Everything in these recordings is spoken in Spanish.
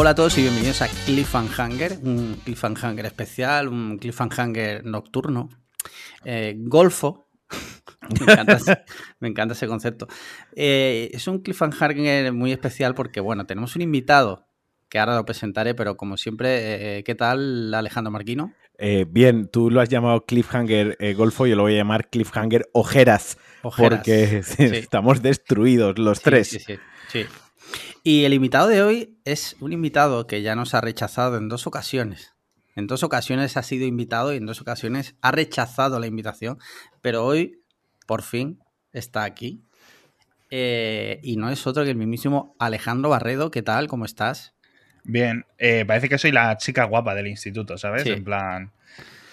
Hola a todos y bienvenidos a Cliffhanger, un Cliffhanger especial, un Cliffhanger nocturno. Eh, golfo. me, encanta ese, me, encanta ese, concepto. Eh, es un Cliffhanger muy especial porque, bueno, tenemos un invitado que ahora lo presentaré, pero como siempre, eh, ¿qué tal Alejandro Marquino? Eh, bien, tú lo has llamado Cliffhanger eh, Golfo, yo lo voy a llamar Cliffhanger Ojeras, Ojeras. porque sí. estamos destruidos los sí, tres. Sí, sí, sí. Y el invitado de hoy es un invitado que ya nos ha rechazado en dos ocasiones. En dos ocasiones ha sido invitado y en dos ocasiones ha rechazado la invitación, pero hoy, por fin, está aquí. Eh, y no es otro que el mismísimo Alejandro Barredo. ¿Qué tal? ¿Cómo estás? Bien, eh, parece que soy la chica guapa del instituto, ¿sabes? Sí. En plan,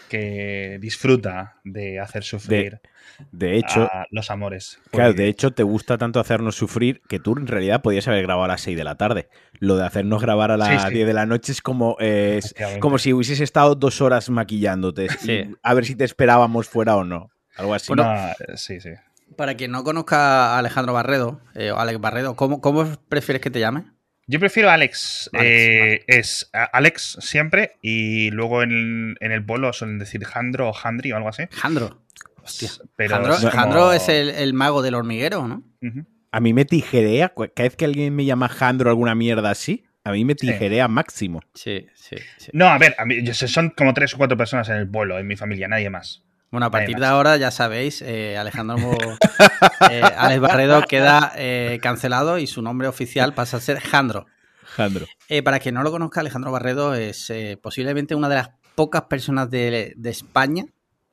que disfruta de hacer sufrir de, de hecho, a los amores. Claro, de hecho, te gusta tanto hacernos sufrir que tú en realidad podías haber grabado a las 6 de la tarde. Lo de hacernos grabar a las sí, sí. 10 de la noche es como, eh, es como si hubieses estado dos horas maquillándote. Sí. a ver si te esperábamos fuera o no. Algo así. Bueno, sí, sí. Para quien no conozca a Alejandro Barredo, eh, Alex Barredo, ¿cómo, ¿cómo prefieres que te llame? Yo prefiero Alex. Alex eh, vale. Es Alex siempre y luego en, en, el pueblo suelen decir Jandro o Jandri o algo así. Jandro. Hostia. Pero Jandro es, como... Jandro es el, el, mago del hormiguero, ¿no? Uh -huh. A mí me tijerea, cada vez que alguien me llama Jandro alguna mierda así, a mí me tijerea sí. máximo. Sí, sí, sí, No, a ver, a mí, son como tres o cuatro personas en el pueblo, en mi familia, nadie más. Bueno, a partir de ahora ya sabéis, eh, Alejandro eh, Alex Barredo queda eh, cancelado y su nombre oficial pasa a ser Jandro. Jandro. Eh, para quien no lo conozca, Alejandro Barredo es posiblemente una de las pocas personas de, de, España,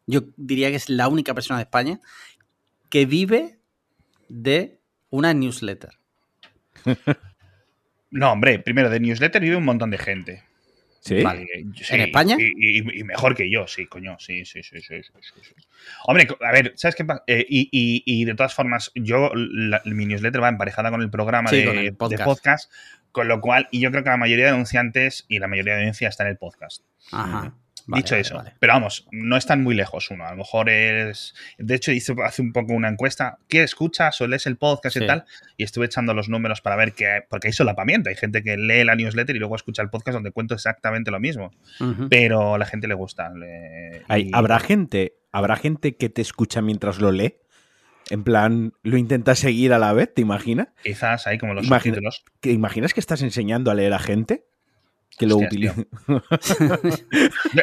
yo diría que es la única persona de España, que vive de una newsletter. no, hombre, primero, de newsletter vive un montón de gente. ¿Sí? Vale, sí ¿En España? Y, y, y, mejor que yo, sí, coño, sí, sí, sí, sí. Hombre, a ver, ¿sabes qué pasa? Eh, y, y, de todas formas, yo, la, mi newsletter va emparejada con el programa de, con el podcast. de, podcast. con lo cual, y yo creo que la mayoría de denunciantes y la mayoría de denuncia está en el podcast. Ajá. Vale, Dicho vale, eso, vale. pero vamos, no están muy lejos uno. A lo mejor es. De hecho, hice hace un poco una encuesta. ¿Qué escuchas o lees el podcast sí. y tal? Y estuve echando los números para ver qué. Porque hay solapamiento. Hay gente que lee la newsletter y luego escucha el podcast donde cuento exactamente lo mismo. Uh -huh. Pero a la gente le gusta. Le. ¿Habrá gente? ¿Habrá gente que te escucha mientras lo lee? En plan, lo intentas seguir a la vez, ¿te imaginas? Quizás hay como los Imagina, ¿Te imaginas que estás enseñando a leer a gente? Que lo utilizo.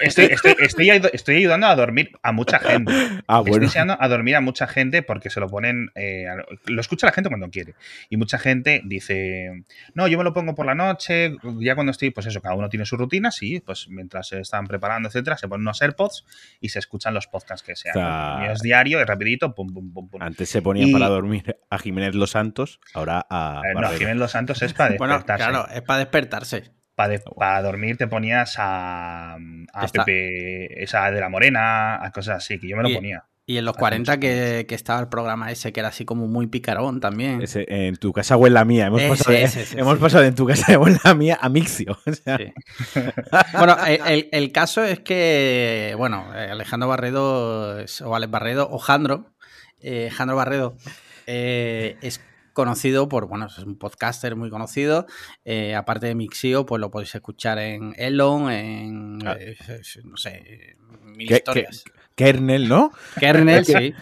estoy, estoy, estoy, estoy, ayudando a dormir a mucha gente. Ah, bueno. Estoy enseñando a dormir a mucha gente porque se lo ponen. Eh, lo escucha la gente cuando quiere. Y mucha gente dice: No, yo me lo pongo por la noche. Ya cuando estoy, pues eso, cada uno tiene su rutina. Sí, pues mientras se están preparando, etcétera, se ponen unos AirPods y se escuchan los podcasts que sean. O sea, es diario, es rapidito, pum, pum, pum, pum. Antes se ponían y... para dormir a Jiménez Los Santos, ahora a. Eh, no, Jiménez Los Santos es para despertarse. bueno, claro, es para despertarse. Para, de, para, dormir te ponías a, a Pepe, esa de la Morena, a cosas así, que yo me lo y, ponía. Y en los 40 que, que, estaba el programa ese, que era así como muy picarón también. Ese, en tu casa o en la mía. Hemos, ese, pasado, de, ese, hemos pasado de en tu casa o en la mía a Mixio. O sea. sí. bueno, el, el, caso es que, bueno, Alejandro Barredo, o Alex Barredo, o Jandro, eh, Jandro Barredo, eh, es conocido por, bueno, es un podcaster muy conocido. Eh, aparte de Mixio, pues lo podéis escuchar en Elon, en, eh, no sé, mil ¿Qué, historias. Qué, Kernel, ¿no? Kernel, sí.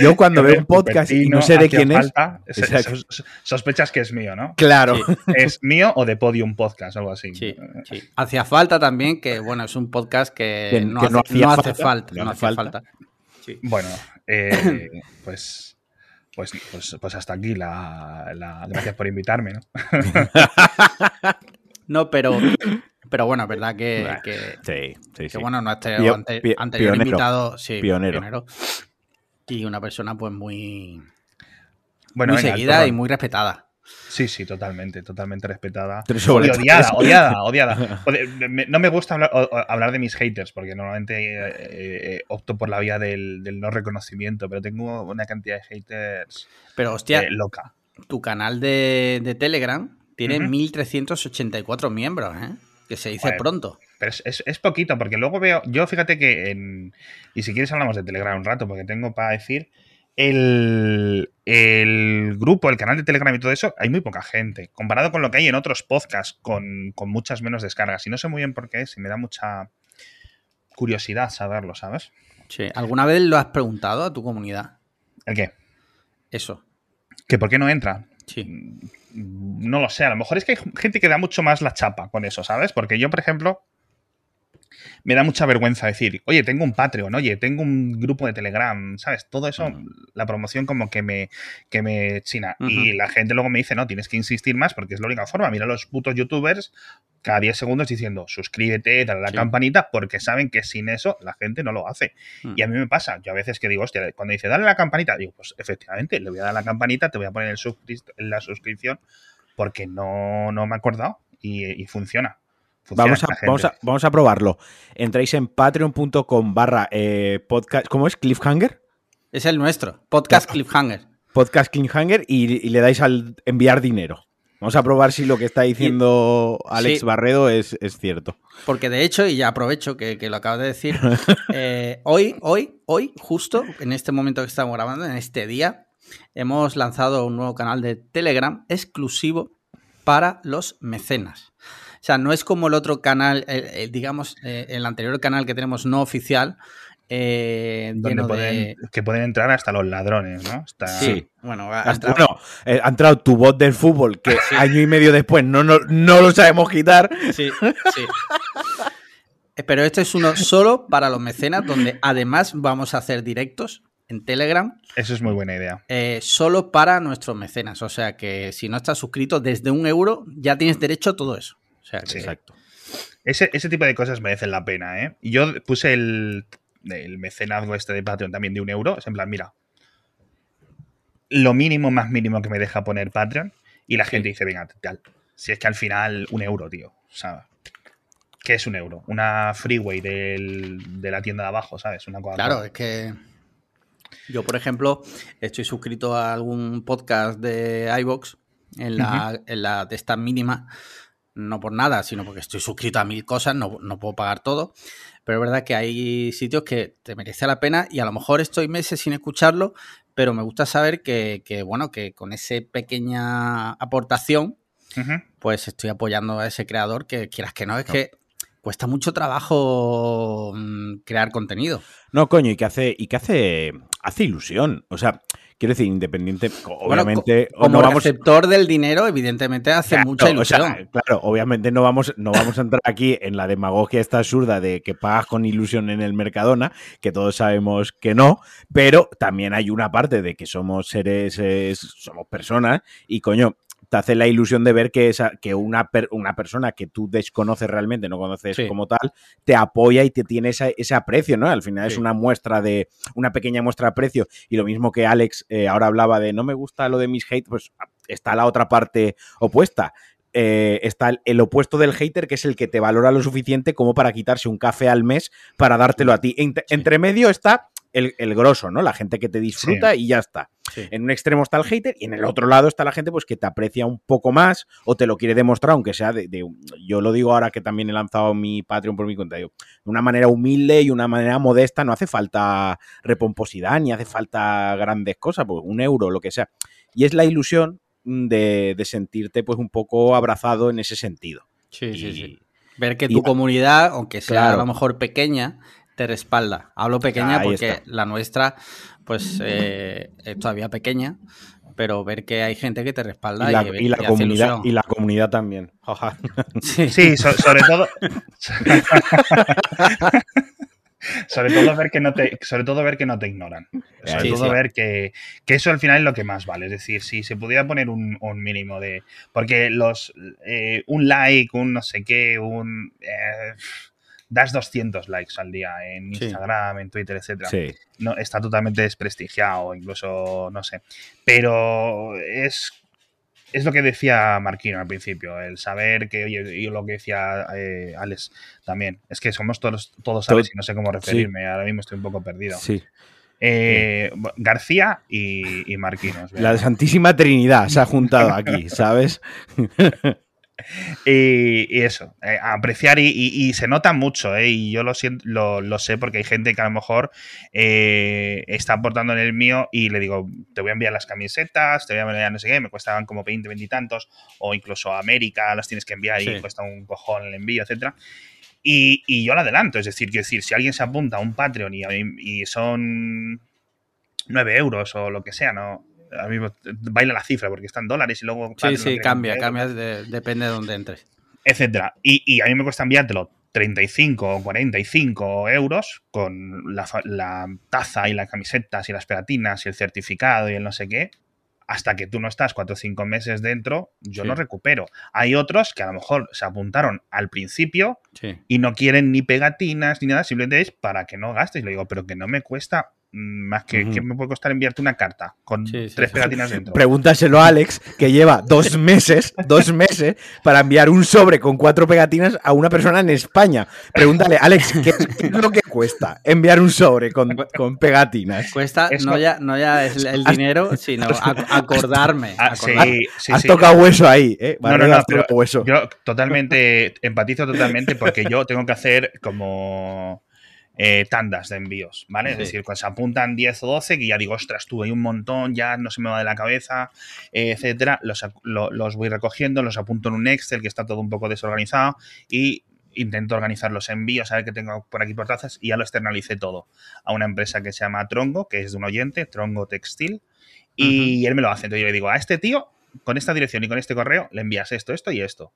Yo cuando veo un podcast y no sé de quién falta, es, es, sospechas que es mío, ¿no? Claro. Sí. ¿Es mío o de Podium Podcast, algo así? Sí, sí. Hacía falta también que, bueno, es un podcast que, que no, que hace, no, no, hace, falta. No, hace falta. falta. Sí. Bueno, eh, pues pues, pues, pues, hasta aquí la, la, Gracias por invitarme, ¿no? no, pero. Pero bueno, es verdad que. que sí, sí, que sí. bueno, nuestro Pio, ante, anterior pionero, invitado. Sí, pionero. pionero. Y una persona, pues muy. Bueno, muy venga, seguida y muy respetada. Sí, sí, totalmente, totalmente respetada. Y odiada, odiada, odiada. No me gusta hablar, hablar, de mis haters, porque normalmente eh, eh, opto por la vía del, del, no reconocimiento, pero tengo una cantidad de haters pero, hostia, eh, loca. Tu canal de, de Telegram tiene uh -huh. 1384 miembros, ¿eh? Que se dice Joder, pronto. Pero es, es, es, poquito, porque luego veo. Yo fíjate que. En, y si quieres hablamos de Telegram un rato, porque tengo para decir. El, grupo, el canal de Telegram y todo eso, hay muy poca gente. Comparado con lo que hay en otros podcasts con, muchas menos descargas. Y no sé muy bien por qué es, y me da mucha curiosidad saberlo, ¿sabes? Sí. ¿Alguna vez lo has preguntado a tu comunidad? ¿El qué? Eso. ¿Que por qué no entra? Sí. Mm, no lo sé, a lo mejor es que hay gente que da mucho más la chapa con eso, ¿sabes? Porque yo, por ejemplo, me da mucha vergüenza decir, oye, tengo un Patreon, oye, tengo un grupo de Telegram, ¿sabes? Todo eso, la promoción como que me, que me china. Y la gente luego me dice, no, tienes que insistir más porque es la única forma. Mira los putos youtubers cada 10 segundos diciendo, suscríbete, dale a la campanita, porque saben que sin eso la gente no lo hace. Mm. Y a mí me pasa, yo a veces que digo, hostia, cuando dice, dale a la campanita, digo, pues efectivamente, le voy a dar la campanita, te voy a poner el la suscripción, porque no, no me he acordado y funciona. Vamos a, vamos, a, vamos a, probarlo. Entráis en patreon.com barra eh, podcast. ¿Cómo es? ¿Cliffhanger? Es el nuestro. Podcast Cliffhanger. Podcast Cliffhanger y, le dais al enviar dinero. Vamos a probar si lo que está diciendo Alex Barredo es, cierto. Porque de hecho, y ya aprovecho que, lo acabo de decir, eh, hoy, hoy, hoy, justo en este momento que estamos grabando, en este día, hemos lanzado un nuevo canal de Telegram exclusivo para los mecenas. O sea, no es como el otro canal, digamos, eh, el anterior canal que tenemos no oficial, eh, que pueden entrar hasta los ladrones, ¿no? Sí, bueno, ha entrado... Eh, ha entrado tu bot del fútbol, que año y medio después no, no, lo sabemos quitar. Sí, sí. Pero este es uno solo para los mecenas, donde además vamos a hacer directos en Telegram. Eso es muy buena idea. solo para nuestros mecenas. O sea que si no estás suscrito desde un euro, ya tienes derecho a todo eso. Exacto. Ese, tipo de cosas merecen la pena, ¿eh? Yo puse el, mecenazgo este de Patreon también de un euro. Es en plan, mira, lo mínimo más mínimo que me deja poner Patreon y la gente dice, venga, tal. Si es que al final, un euro, tío. O sea, ¿qué es un euro? Una freeway de la tienda de abajo, ¿sabes? Una cosa claro, es que yo, por ejemplo, estoy suscrito a algún podcast de iVox en la, en la de esta mínima no por nada, sino porque estoy suscrito a mil cosas, no, puedo pagar todo. Pero es verdad que hay sitios que te merece la pena y a lo mejor estoy meses sin escucharlo, pero me gusta saber que, bueno, que con esa pequeña aportación, pues estoy apoyando a ese creador que quieras que no, es que cuesta mucho trabajo mm, crear contenido. No, coño, y que hace, y que hace, hace ilusión. O sea, Quiero decir, independiente, obviamente. como no vamos... receptor del dinero, evidentemente hace mucha ilusión. claro, obviamente no vamos, no vamos a entrar aquí en la demagogia esta absurda de que pagas con ilusión en el Mercadona, que todos sabemos que no, pero también hay una parte de que somos seres, somos personas, y coño, te hace la ilusión de ver que, esa, que una, una persona que tú desconoces realmente, no conoces como tal, te apoya y te tiene ese aprecio, ¿no? Al final es una muestra de, una pequeña muestra de aprecio. Y lo mismo que Alex eh, ahora hablaba de no me gusta lo de mis hate, pues está la otra parte opuesta. Eh, está el, opuesto del hater, que es el que te valora lo suficiente como para quitarse un café al mes para dártelo a ti. Entre medio está el, el grosso, ¿no? La gente que te disfruta y ya está. En un extremo está el hater y en el otro lado está la gente pues que te aprecia un poco más o te lo quiere demostrar, aunque sea de, yo lo digo ahora que también he lanzado mi Patreon por mi cuenta, de una manera humilde y una manera modesta, no hace falta repomposidad ni hace falta grandes cosas, pues un euro, lo que sea. Y es la ilusión de, sentirte pues un poco abrazado en ese sentido. Sí, sí, sí. Ver que tu comunidad, aunque sea a lo mejor pequeña, te respalda. Hablo pequeña porque la nuestra, pues, eh, es todavía pequeña, pero ver que hay gente que te respalda y la, y, la comunidad y la comunidad también. sí, sobre todo. sobre todo ver que no te, sobre todo ver que no te ignoran. Sobre todo ver que, eso al final es lo que más vale. Es decir, si se pudiera poner un, mínimo de. Porque los eh, un like, un no sé qué, un. Eh, das 200 likes al día en Instagram, en Twitter, etcétera. No, está totalmente desprestigiado, incluso, no sé. Pero es, es lo que decía Marquino al principio, el saber que, oye, y lo que decía eh, Alex también, es que somos todos, todos Alex y no sé cómo referirme, ahora mismo estoy un poco perdido. Sí. Eh, García y, y Marquinos. La Santísima Trinidad se ha juntado aquí, ¿sabes? y, eso, eh, apreciar y, se nota mucho, ¿eh? y yo lo, siento, lo, sé porque hay gente que a lo mejor eh, está aportando en el mío y le digo, te voy a enviar las camisetas, te voy a enviar no sé qué, me cuestaban como 20, 20 y tantos, o incluso a América las tienes que enviar y cuesta un cojón el envío, etcétera. Y, yo lo adelanto, es decir, quiero decir, si alguien se apunta a un Patreon y, y son 9 euros o lo que sea, ¿no? A mí baila la cifra porque están dólares y luego... Sí, sí, cambia, cambia, depende de dónde entres. Etcétera. Y, a mí me cuesta enviártelo 35 o 45 euros con la, taza y las camisetas y las pegatinas y el certificado y el no sé qué. Hasta que tú no estás 4 o 5 meses dentro, yo no recupero. Hay otros que a lo mejor se apuntaron al principio y no quieren ni pegatinas ni nada, simplemente es para que no gastes. Le digo, pero que no me cuesta más que, ¿qué me puede costar enviarte una carta con tres pegatinas dentro? Pregúntaselo a Alex, que lleva dos meses, dos meses, para enviar un sobre con cuatro pegatinas a una persona en España. Pregúntale, Alex, ¿qué, es lo que cuesta enviar un sobre con, pegatinas? Cuesta no ya, no ya es el dinero, sino acordarme. Ah, has tocado hueso ahí, ¿eh? no, no, no, pero hueso. Yo totalmente, empatizo totalmente porque yo tengo que hacer como eh, tandas de envíos, ¿vale? Es decir, cuando se apuntan 10 o 12, que ya digo, ostras, tú hay un montón, ya no se me va de la cabeza, eh, etcétera, los, los, voy recogiendo, los apunto en un Excel que está todo un poco desorganizado y intento organizar los envíos, a ver qué tengo por aquí por trazas y ya lo externalicé todo a una empresa que se llama Trongo, que es de un oyente, Trongo Textil, y él me lo hace. Entonces yo le digo, a este tío, con esta dirección y con este correo, le envías esto, esto y esto.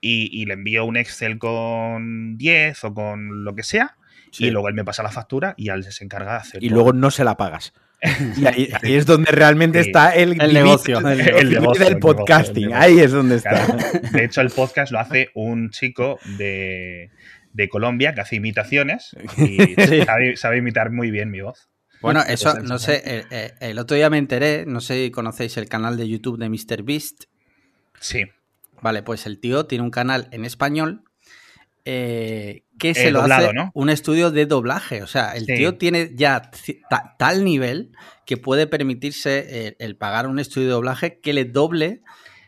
Y, y le envío un Excel con 10 o con lo que sea y luego él me pasa la factura y él se encarga de hacer. Y luego no se la pagas. Y ahí, es donde realmente está el, negocio, el, del podcasting. ahí es donde está. De hecho, el podcast lo hace un chico de, Colombia que hace imitaciones y sabe, imitar muy bien mi voz. Bueno, eso, no sé, el, eh, eh, el, otro día me enteré, no sé si conocéis el canal de YouTube de MrBeast. Sí. Vale, pues el tío tiene un canal en español eh, que se lo hace un estudio de doblaje. O sea, el tío tiene ya tal nivel que puede permitirse el, pagar un estudio de doblaje que le doble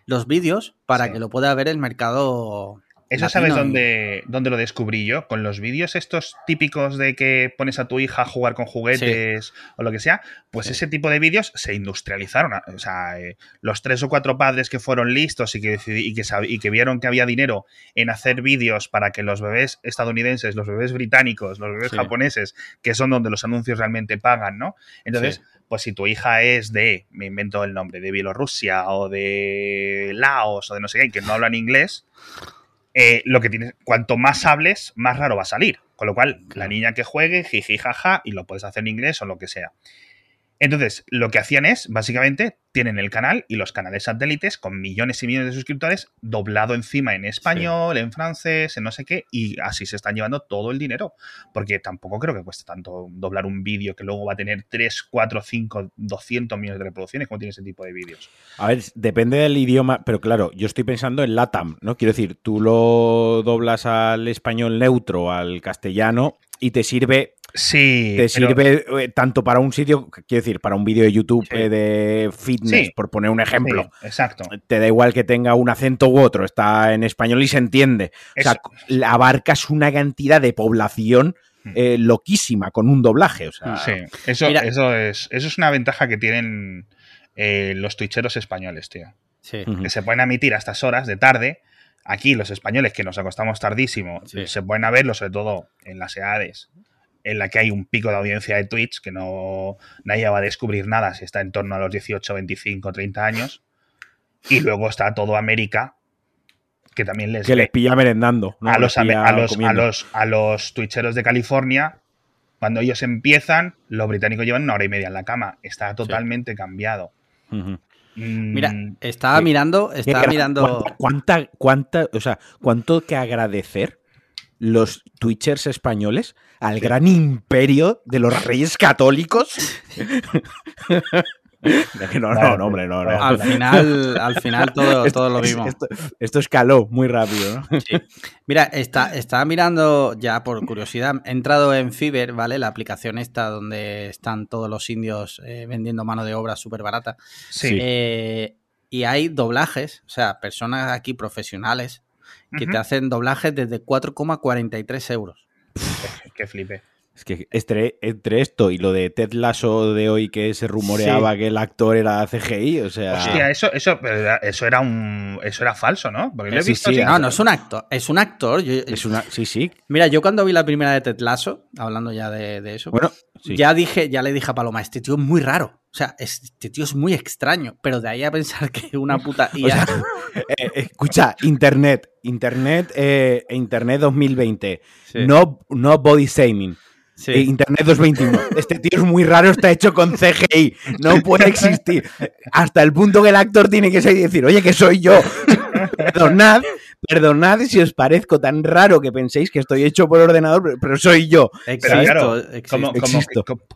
los vídeos para que lo pueda ver el mercado eso sabes dónde, dónde, lo descubrí yo, con los vídeos estos típicos de que pones a tu hija a jugar con juguetes o lo que sea, pues ese tipo de vídeos se industrializaron. O sea, eh, los tres o cuatro padres que fueron listos y que, y que, y que vieron que había dinero en hacer vídeos para que los bebés estadounidenses, los bebés británicos, los bebés japoneses, que son donde los anuncios realmente pagan, ¿no? Entonces, pues si tu hija es de, me invento el nombre, de Bielorrusia o de Laos o de no sé qué, que no hablan inglés, eh, lo que tienes, cuanto más hables, más raro va a salir. Con lo cual, la niña que juegue, jiji, jaja, y lo puedes hacer en inglés o lo que sea. Entonces, lo que hacían es, básicamente, tienen el canal y los canales satélites con millones y millones de suscriptores doblado encima en español, en francés, en no sé qué, y así se están llevando todo el dinero. Porque tampoco creo que cueste tanto doblar un vídeo que luego va a tener 3, 4, 5, 200 millones de reproducciones como tiene ese tipo de vídeos. A ver, depende del idioma, pero claro, yo estoy pensando en LATAM, ¿no? Quiero decir, tú lo doblas al español neutro, al castellano, y te sirve Sí. Te sirve eh, tanto para un sitio, quiero decir, para un vídeo de YouTube eh, de fitness, por poner un ejemplo. exacto. Te da igual que tenga un acento u otro, está en español y se entiende. O sea, abarcas una cantidad de población hmm. eh, loquísima con un doblaje. O sea, sí, eso, eso, es, eso es una ventaja que tienen los twitcheros españoles, tío. Sí. Que se pueden emitir a estas horas de tarde. Aquí los españoles que nos acostamos tardísimo se pueden a verlo, sobre todo en las edades en la que hay un pico de audiencia de Twitch, que no nadie va a descubrir nada si está en torno a los 18, 25, 30 años. Y luego está todo América, que también les... Que les pilla merendando. A, los, a, los, a, los, a los twitcheros de California, cuando ellos empiezan, los británicos llevan una hora y media en la cama. Está totalmente cambiado. Mm. Mira, estaba mirando, estaba mirando. ¿Cuánta, cuánta, o sea, cuánto que agradecer los Twitchers españoles al gran imperio de los reyes católicos. No, no, no, hombre, no, no. Al final, al final todo, todo lo mismo. Esto, escaló muy rápido, ¿no? Mira, está, estaba mirando ya por curiosidad, he entrado en Fiverr, ¿vale? La aplicación esta donde están todos los indios eh, vendiendo mano de obra súper barata. Sí. Eh, y hay doblajes, o sea, personas aquí profesionales que te hacen doblajes desde 4,43 euros. Qué flipe. Es que entre, esto y lo de Ted Lasso de hoy que se rumoreaba que el actor era CGI, o sea. Hostia, eso, eso, eso era un. Eso era falso, ¿no? Porque lo he visto No, no es un actor. Es un actor. es una, sí, sí. Mira, yo cuando vi la primera de Ted Lasso, hablando ya de, eso, bueno, ya dije, ya le dije a Paloma, este tío es muy raro. O sea, este tío es muy extraño, pero de ahí a pensar que una puta IA. Eh, escucha, Internet, Internet, eh, Internet 2020, no, no body shaming. Eh, Internet 221. Este tío es muy raro, está hecho con CGI. No puede existir. Hasta el punto que el actor tiene que salir y decir, oye, que soy yo. Perdonad, perdonad si os parezco tan raro que penséis que estoy hecho por ordenador, pero soy yo. Pero claro,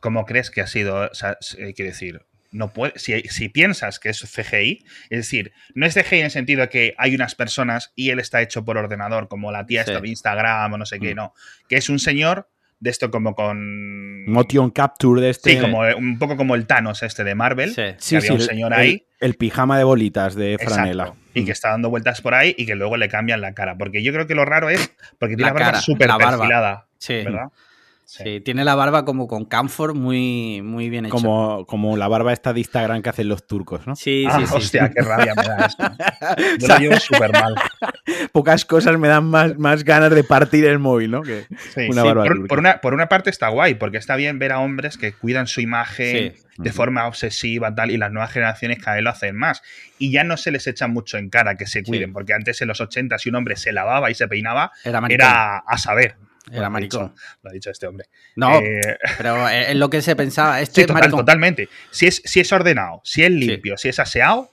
¿cómo, crees que ha sido? O sea, quiero decir, no puede, si, piensas que es CGI, es decir, no es CGI en el sentido de que hay unas personas y él está hecho por ordenador, como la tía esta de Instagram o no sé qué, mm. no. Que es un señor de esto como con... Motion Capture de este... Sí, como, eh, un poco como el Thanos este de Marvel. Sí, había un señor ahí. El, pijama de bolitas de franela. Y que está dando vueltas por ahí y que luego le cambian la cara. Porque yo creo que lo raro es porque tiene la, barba súper perfilada. Sí. ¿verdad? Sí. tiene la barba como con camphor muy, muy bien hecha. Como, como la barba esta de Instagram que hacen los turcos, ¿no? Sí, sí, ah, sí. Hostia, qué rabia me da eso. Yo lo llevo súper mal. Pocas cosas me dan más, más ganas de partir el móvil, ¿no? Que una barba por, por, una, por una parte está guay, porque está bien ver a hombres que cuidan su imagen de forma obsesiva tal, y las nuevas generaciones cada vez lo hacen más. Y ya no se les echa mucho en cara que se cuiden, porque antes en los 80 si un hombre se lavaba y se peinaba, era a saber. Era maricón. Lo ha dicho este hombre. No, eh, pero es lo que se pensaba. Este totalmente. Si es, si es ordenado, si es limpio, si es aseado,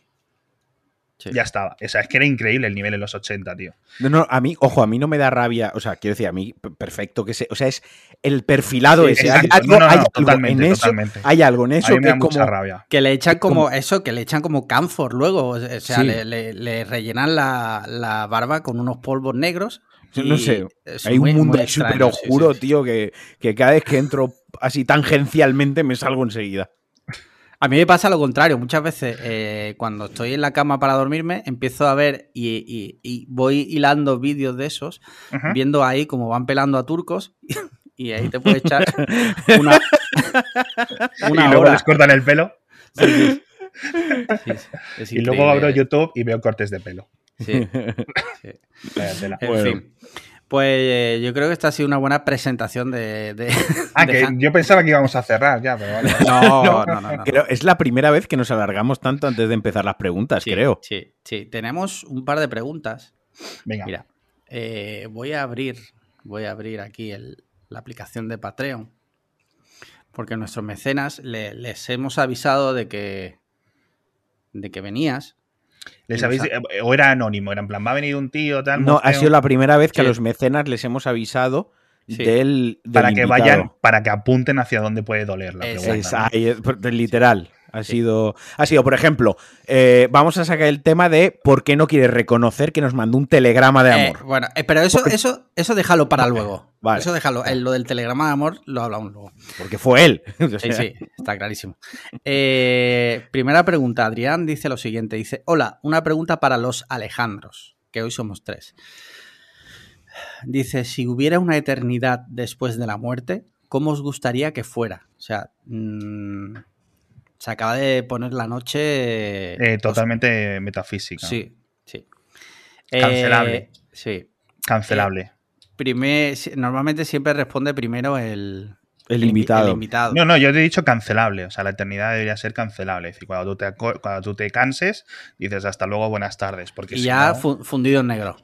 ya estaba. O sea, es que era increíble el nivel en los 80, tío. No, no, a mí, ojo, a mí no me da rabia. O sea, quiero decir, a mí, perfecto que se. O sea, es el perfilado ese. Hay algo, totalmente, en eso, hay algo en eso que como. Rabia. Que le echan como, eso, que le echan como camphor luego. O sea, le, rellenan la, la barba con unos polvos negros no sé, hay un mundo súper oscuro, tío, que, cada vez que entro así tangencialmente me salgo enseguida. A mí me pasa lo contrario. Muchas veces eh, cuando estoy en la cama para dormirme, empiezo a ver y, voy hilando vídeos de esos, viendo ahí cómo van pelando a turcos y ahí te puedes echar una, una y luego les cortan el pelo. y luego abro YouTube y veo cortes de pelo. Sí. En fin. Pues eh, yo creo que esta ha sido una buena presentación de. ah, que yo pensaba que íbamos a cerrar ya, pero vale. No, no, no. es la primera vez que nos alargamos tanto antes de empezar las preguntas, creo. Sí, sí. Tenemos un par de preguntas. Venga. Mira, eh, voy a abrir, voy a abrir aquí la aplicación de Patreon. Porque nuestros mecenas les hemos avisado de que, de que venías les habéis, eh, o era anónimo, era en plan, va a venir un tío, tal. No, ha sido la primera vez que a los mecenas les hemos avisado del, Para que vayan, para que apunten hacia dónde puede doler la pregunta. Es, literal. Ha, sido, ha sido, por ejemplo, eh, vamos a sacar el tema de por qué no quiere reconocer que nos mandó un telegrama de eh, amor. bueno, eh, pero eso, eso, eso déjalo para luego. Eso déjalo. lo del telegrama de amor lo hablamos luego. Porque fue él. sí, sí, está clarísimo. primera pregunta. Adrián dice lo siguiente. Dice, hola, una pregunta para los Alejandros, que hoy somos tres. Dice, si hubiera una eternidad después de la muerte, ¿cómo os gustaría que fuera? O sea, mm, se acaba de poner la noche. Eh, pues totalmente metafísica. Sí, sí. Cancelable. Eh, sí. Cancelable. Eh, normalmente siempre responde primero el, el, invitado. No, no, yo te he dicho cancelable. O sea, la eternidad debería ser cancelable. Es decir, cuando tú te, cuando tú te canses, dices hasta luego, buenas tardes. Porque y ya fundido en negro.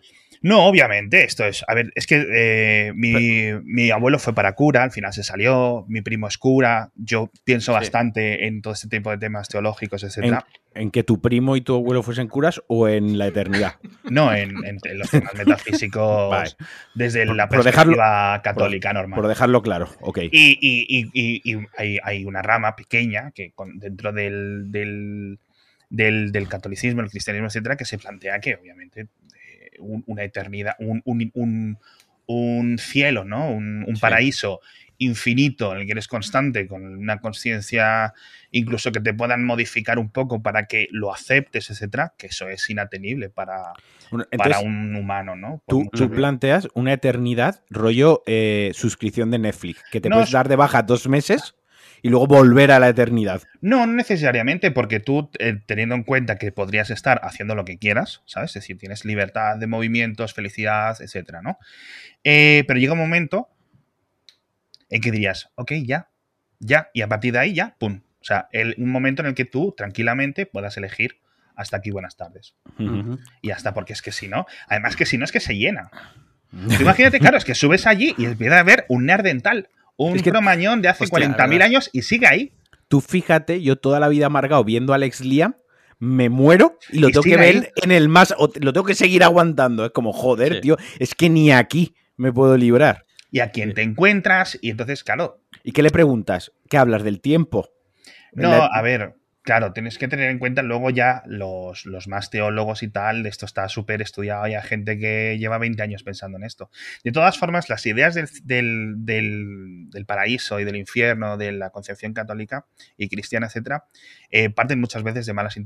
No, obviamente, esto es. A ver, es que eh, mi, abuelo fue para cura, al final se salió, mi primo es cura, yo pienso bastante en todo este tipo de temas teológicos, etc. ¿En, que tu primo y tu abuelo fuesen curas o en la eternidad? No, en, los temas metafísicos desde la perspectiva católica normal. Por dejarlo claro, ok. Y, hay, una rama pequeña que dentro del, del, del catolicismo, el cristianismo, etcétera, que se plantea que obviamente una eternidad, un, cielo, ¿no? Un, paraíso infinito en el que eres constante, con una conciencia incluso que te puedan modificar un poco para que lo aceptes, etcétera, que eso es inatenible para, para un humano, ¿no? Tú, planteas una eternidad, rollo eh, suscripción de Netflix, que te puedes dar de baja dos meses y luego volver a la eternidad. No, no necesariamente, porque tú, eh, teniendo en cuenta que podrías estar haciendo lo que quieras, ¿sabes? Es decir, tienes libertad de movimientos, felicidad, etcétera, ¿no? Eh, pero llega un momento en que dirías, ok, ya, ya, y a partir de ahí ya, pum. O sea, un momento en el que tú tranquilamente puedas elegir hasta aquí buenas tardes. Y hasta porque es que si no, además que si no es que se llena. imagínate, claro, es que subes allí y empieza a ver un nerdental, un cromañón de hace 40.000 años y sigue ahí. Tú fíjate, yo toda la vida amargado viendo a Alex Liam, me muero y lo tengo que ver en el más, lo tengo que seguir aguantando. Es como, joder, tío, es que ni aquí me puedo librar y a quién te encuentras. Y entonces, claro. ¿Y qué le preguntas? ¿Qué hablas del tiempo? No, a ver, Claro, tienes que tener en cuenta luego ya los, más teólogos y tal, esto está súper estudiado, hay gente que lleva 20 años pensando en esto. De todas formas, las ideas del, paraíso y del infierno, de la concepción católica y cristiana, etcétera, eh, parten muchas veces de malas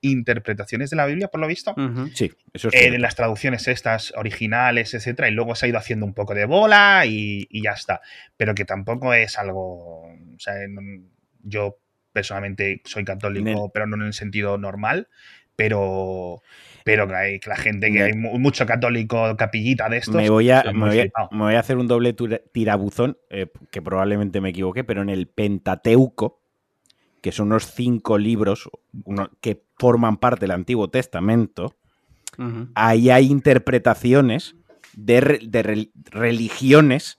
interpretaciones de la Biblia, por lo visto. Sí, eso es. Eh, las traducciones estas originales, etcétera, y luego se ha ido haciendo un poco de bola y, y ya está. Pero que tampoco es algo. O sea, yo personalmente soy católico, pero no en el sentido normal, pero pero que, hay, que la gente, que hay mucho católico capillita de estos. Me voy a, me voy a, hacer un doble tirabuzón, eh, que probablemente me equivoque, pero en el Pentateuco, que son unos cinco libros que forman parte del Antiguo Testamento, ahí hay interpretaciones de, religiones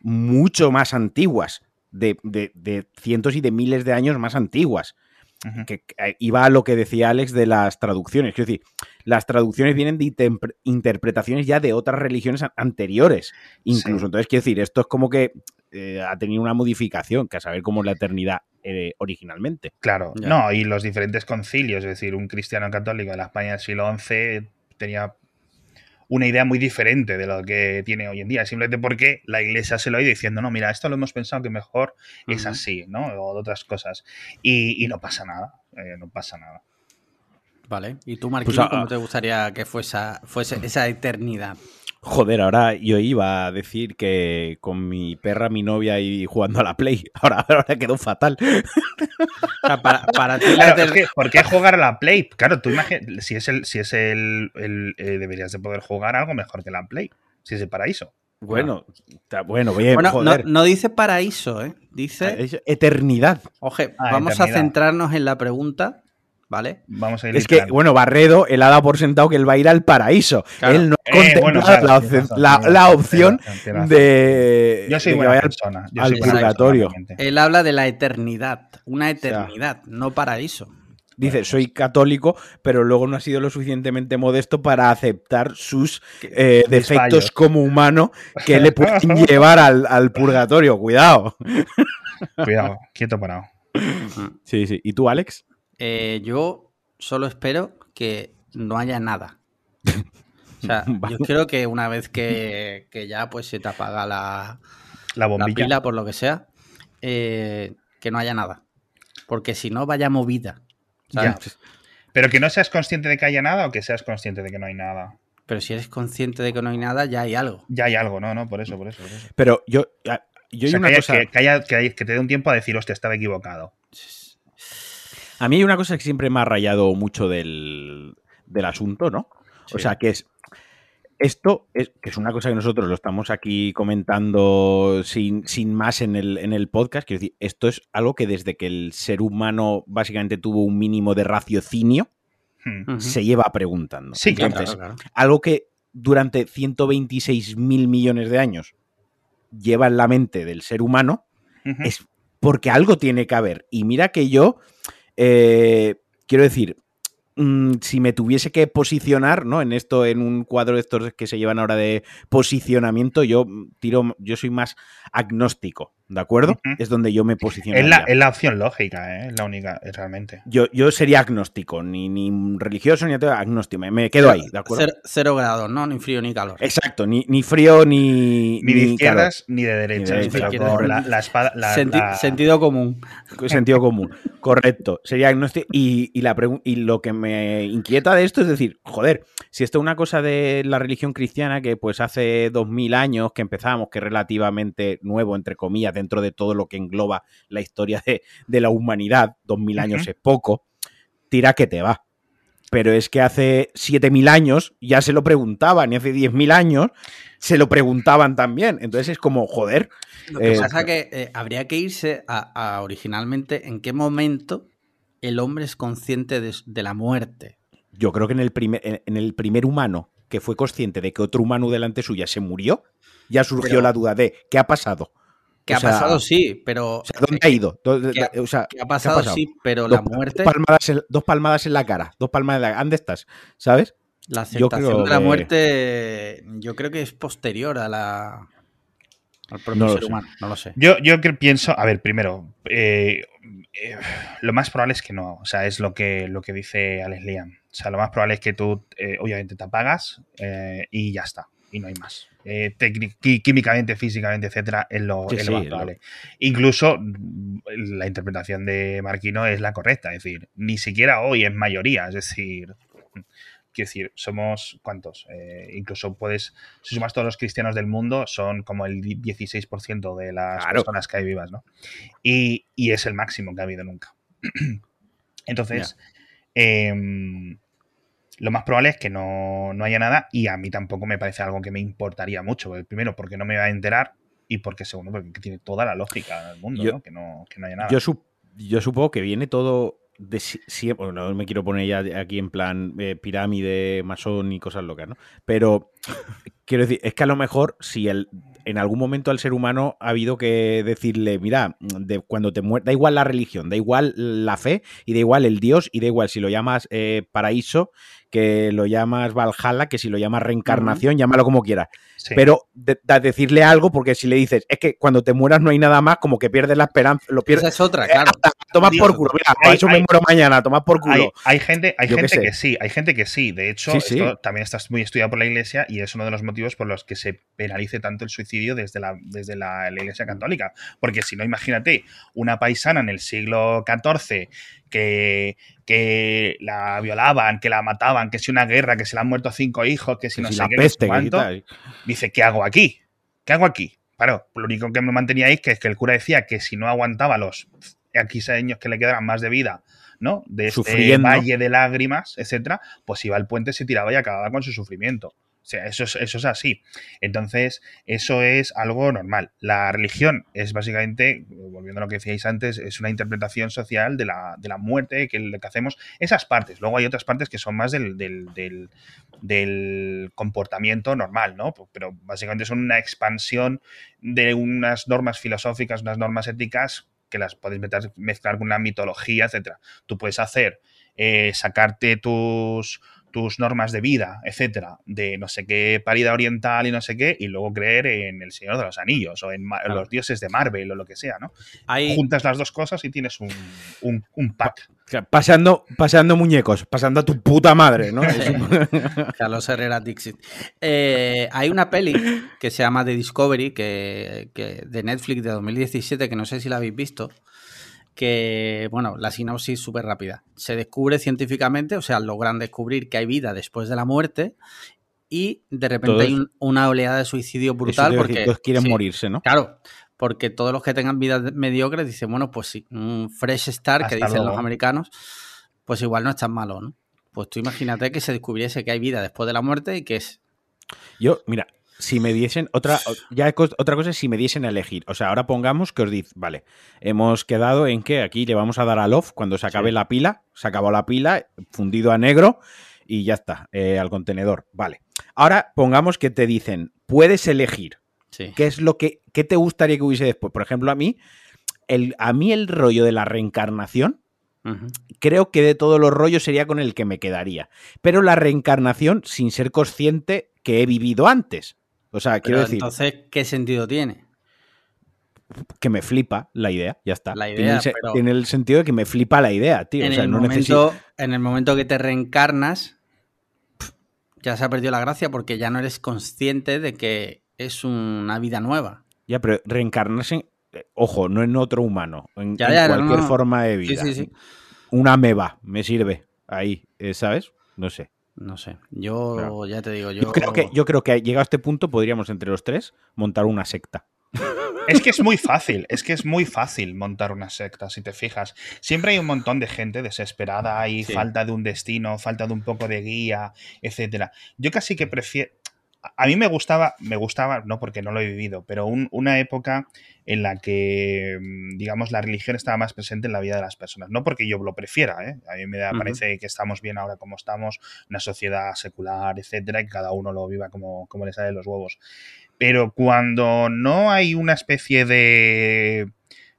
mucho más antiguas de, cientos y de miles de años más antiguas. Que eh, iba a lo que decía Alex de las traducciones. Quiero decir, las traducciones vienen de interpretaciones ya de otras religiones anteriores. Incluso. Entonces, quiero decir, esto es como que eh, ha tenido una modificación, que a saber cómo es la eternidad eh, originalmente. Claro, no, y los diferentes concilios, es decir, un cristiano católico de la España del siglo XI tenía una idea muy diferente de lo que tiene hoy en día, simplemente porque la iglesia se lo ha ido diciendo, no, mira, esto lo hemos pensado que mejor es así, ¿no? O de otras cosas. Y, no pasa nada, eh, no pasa nada. Vale, ¿y tú, Marquín, pues, cómo te gustaría que fuese, fuese esa eternidad? Joder, ahora yo iba a decir que con mi perra, mi novia y jugando a la Play. Ahora, ahora quedó fatal. para, ti, ¿por qué jugar a la Play? Claro, tú imaginas, si es el, si es el, eh, deberías de poder jugar algo mejor que la Play, si es el paraíso. Bueno, bueno, bien, bueno no, dice paraíso, ¿eh? Dice eternidad. Oje, ah, vamos a centrarnos en la pregunta ¿vale? Vamos a ir es que, bueno, Barredo, él ha dado por sentado que él va a ir al paraíso. Él no eh, la, opción de, Yo soy buena persona. al purgatorio. Él habla de la eternidad, una eternidad, no paraíso. Dice, soy católico, pero luego no ha sido lo suficientemente modesto para aceptar sus eh, defectos como humano que le pueden llevar al, al purgatorio. Cuidado. Cuidado, quieto parado. Sí, sí. ¿Y tú, Alex? Eh, yo solo espero que no haya nada. O sea, yo creo que una vez que, ya pues se te apaga la, la, bombilla. pila, por lo que sea, eh, que no haya nada. Porque si no, vaya movida. Pero que no seas consciente de que haya nada o que seas consciente de que no hay nada. Pero si eres consciente de que no hay nada, ya hay algo. Ya hay algo, no, no, por eso, por eso. Pero yo, yo hay una que, cosa... que, que, te dé un tiempo a decir, hostia, estaba equivocado. A mí hay una cosa que siempre me ha rayado mucho del, asunto, ¿no? O sea, que es. Esto es, que es una cosa que nosotros lo estamos aquí comentando sin, sin más en el, en el podcast. Quiero decir, esto es algo que desde que el ser humano básicamente tuvo un mínimo de raciocinio, hmm. se lleva preguntando. Sí, Entonces, algo que durante 126 mil millones de años lleva en la mente del ser humano, es porque algo tiene que haber. Y mira que yo eh, quiero decir, mm, si me tuviese que posicionar, ¿no? En esto, en un cuadro de estos que se llevan ahora de posicionamiento, yo tiro, yo soy más agnóstico. ¿De acuerdo? Es donde yo me posiciono. Es la, es la opción lógica, ¿eh? es la única, realmente. Yo, yo sería agnóstico, ni, ni religioso ni agnóstico. Me, quedo ahí, ¿de acuerdo? Cero, grados, ¿no? Ni frío ni calor. Exacto, ni, ni frío ni. Ni de izquierdas ni de derechas. la, espada. Sentido común. Sentido común. Correcto. Sería agnóstico. Y, y, la y lo que me inquieta de esto es decir, joder, si esto es una cosa de la religión cristiana que pues hace dos mil años que empezamos, que es relativamente nuevo, entre comillas dentro de todo lo que engloba la historia de, la humanidad, dos mil años es poco, tira que te va. Pero es que hace siete mil años ya se lo preguntaban y hace diez mil años se lo preguntaban también. Entonces es como, joder. Lo que eh, pasa es que eh, habría que irse a, originalmente en qué momento el hombre es consciente de, la muerte. Yo creo que en el, primer, en el primer humano que fue consciente de que otro humano delante suya se murió, ya surgió la duda de ¿qué ha pasado? ¿Qué ha pasado, sí, pero. ¿Dónde ha ido? O sea, ¿Qué ha pasado, sí, pero la muerte. Dos palmadas, en, dos palmadas en la cara. Dos palmadas en la cara. ¿Dónde estás? ¿Sabes? La aceptación de la muerte, yo creo que es posterior a la. Al propio ser humano, no lo sé. Yo, yo pienso, a ver, primero, eh, eh, lo más probable es que no. O sea, es lo que, lo que dice Alex Liam. O sea, lo más probable es que tú, eh, obviamente, te apagas y ya está. Y no hay más eh, químicamente, físicamente, etcétera, es lo, más probable. Incluso mm, la interpretación de Marquino es la correcta, es decir, ni siquiera hoy es mayoría, es decir, quiero decir, somos cuántos, eh, incluso puedes, si sumas todos los cristianos del mundo, son como el 16% de las personas que hay vivas, ¿no? Y, es el máximo que ha habido nunca. Entonces, eh, lo más probable es que no, haya nada y a mí tampoco me parece algo que me importaría mucho. Primero, porque no me va a enterar y porque segundo, porque tiene toda la lógica del mundo, ¿no? Que, ¿no? haya nada. Yo, yo supongo que viene todo de siempre, no me quiero poner ya aquí en plan eh, pirámide, masón y cosas locas, ¿no? Pero quiero decir, es que a lo mejor si el, en algún momento al ser humano ha habido que decirle, mira, de cuando te mueres, da igual la religión, da igual la fe y da igual el Dios y da igual si lo llamas eh, paraíso que lo llamas Valhalla, que si lo llamas reencarnación, llámalo como quieras. Pero decirle algo, porque si le dices, es que cuando te mueras no hay nada más, como que pierdes la esperanza, lo pierdes. Esa es otra, claro. Toma por culo, mira, eso me muero mañana, toma por culo. Hay, gente, hay gente que sí, hay gente que sí. De hecho, esto también está muy estudiado por la iglesia y es uno de los motivos por los que se penalice tanto el suicidio desde la, desde la iglesia católica. Porque si no, imagínate, una paisana en el siglo XIV que, la violaban, que la mataban, que si una guerra, que se le han muerto cinco hijos, que si no sé qué, peste, dice, ¿qué hago aquí? ¿Qué hago aquí? Claro, lo único que me mantenía ahí es que el cura decía que si no aguantaba los X años que le quedaran más de vida, ¿no? De este valle de lágrimas, etcétera, pues iba al puente, se tiraba y acababa con su sufrimiento. O sea, eso es, eso es así. Entonces, eso es algo normal. La religión es básicamente, volviendo a lo que decíais antes, es una interpretación social de la, de la muerte, que que hacemos, esas partes. Luego hay otras partes que son más del, del, del, comportamiento normal, ¿no? Pero básicamente son una expansión de unas normas filosóficas, unas normas éticas que las podéis mezclar con una mitología, etcétera. Tú puedes hacer, eh, sacarte tus tus normas de vida, etcétera, de no sé qué parida oriental y no sé qué, y luego creer en el Señor de los Anillos o en, los dioses de Marvel o lo que sea, ¿no? Juntas las dos cosas y tienes un, pack. Pasando, pasando muñecos, pasando a tu puta madre, ¿no? Carlos Herrera Dixit. Eh, hay una peli que se llama The Discovery, que, que, de Netflix de 2017, que no sé si la habéis visto, que, bueno, la sinopsis súper rápida. Se descubre científicamente, o sea, logran descubrir que hay vida después de la muerte y de repente hay una oleada de suicidio brutal porque todos quieren morirse, ¿no? Claro, porque todos los que tengan vida mediocre dicen, bueno, pues sí, un fresh start que dicen los americanos, pues igual no es tan malo, ¿no? Pues tú imagínate que se descubriese que hay vida después de la muerte y que es... Yo, mira, si me diesen otra ya otra cosa es si me diesen a elegir. O sea, ahora pongamos que os dice, vale, hemos quedado en que aquí le vamos a dar al off cuando se acabe la pila, se acabó la pila, fundido a negro y ya está, eh, al contenedor. Vale. Ahora pongamos que te dicen, puedes elegir. ¿Qué es lo que qué te gustaría que hubiese después? Por ejemplo, a mí el a mí el rollo de la reencarnación Creo que de todos los rollos sería con el que me quedaría. Pero la reencarnación sin ser consciente que he vivido antes. O sea, quiero decir. Entonces, ¿qué sentido tiene? que me flipa la idea, ya está. La idea, tiene, el, sentido de que me flipa la idea, tío. En, el, momento, en el momento que te reencarnas, ya se ha perdido la gracia porque ya no eres consciente de que es una vida nueva. Ya, pero reencarnarse, eh, ojo, no en otro humano, en, cualquier forma de vida. Sí, sí, sí. Una meba, me sirve. Ahí, eh, ¿sabes? No sé. No sé. Yo ya te digo, yo... creo que, yo creo que llegado a este punto podríamos entre los tres montar una secta. Es que es muy fácil, es que es muy fácil montar una secta, si te fijas. Siempre hay un montón de gente desesperada, hay falta de un destino, falta de un poco de guía, etcétera. Yo casi que prefiero. A mí me gustaba, me gustaba, no porque no lo he vivido, pero una época en la que, mm, digamos, la religión estaba más presente en la vida de las personas. No porque yo lo prefiera, ¿eh? a mí me parece que estamos bien ahora como estamos, una sociedad secular, etcétera, y que cada uno lo viva como, como le sale los huevos. Pero cuando no hay una especie de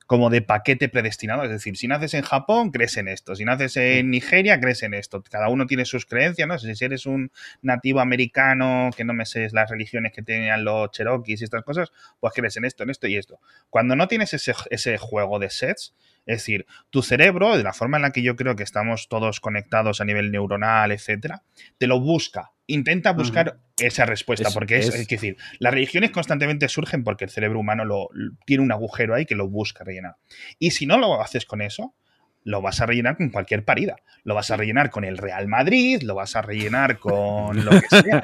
como de paquete predestinado. Es decir, si naces en Japón, crees en esto. Si naces en Nigeria, crees en esto. Cada uno tiene sus creencias, ¿no? Si eres un nativo americano, que no me sé las religiones que tenían los cherokees y estas cosas, pues crees en esto, en esto y esto. Cuando no tienes ese, ese juego de sets, es decir, tu cerebro, de la forma en la que yo creo que estamos todos conectados a nivel neuronal, etcétera, te lo busca. Intenta buscar esa respuesta, porque es, es, decir, las religiones constantemente surgen porque el cerebro humano lo, tiene un agujero ahí que lo busca rellenar. Y si no lo haces con eso, lo vas a rellenar con cualquier parida. Lo vas a rellenar con el Real Madrid, lo vas a rellenar con lo que sea.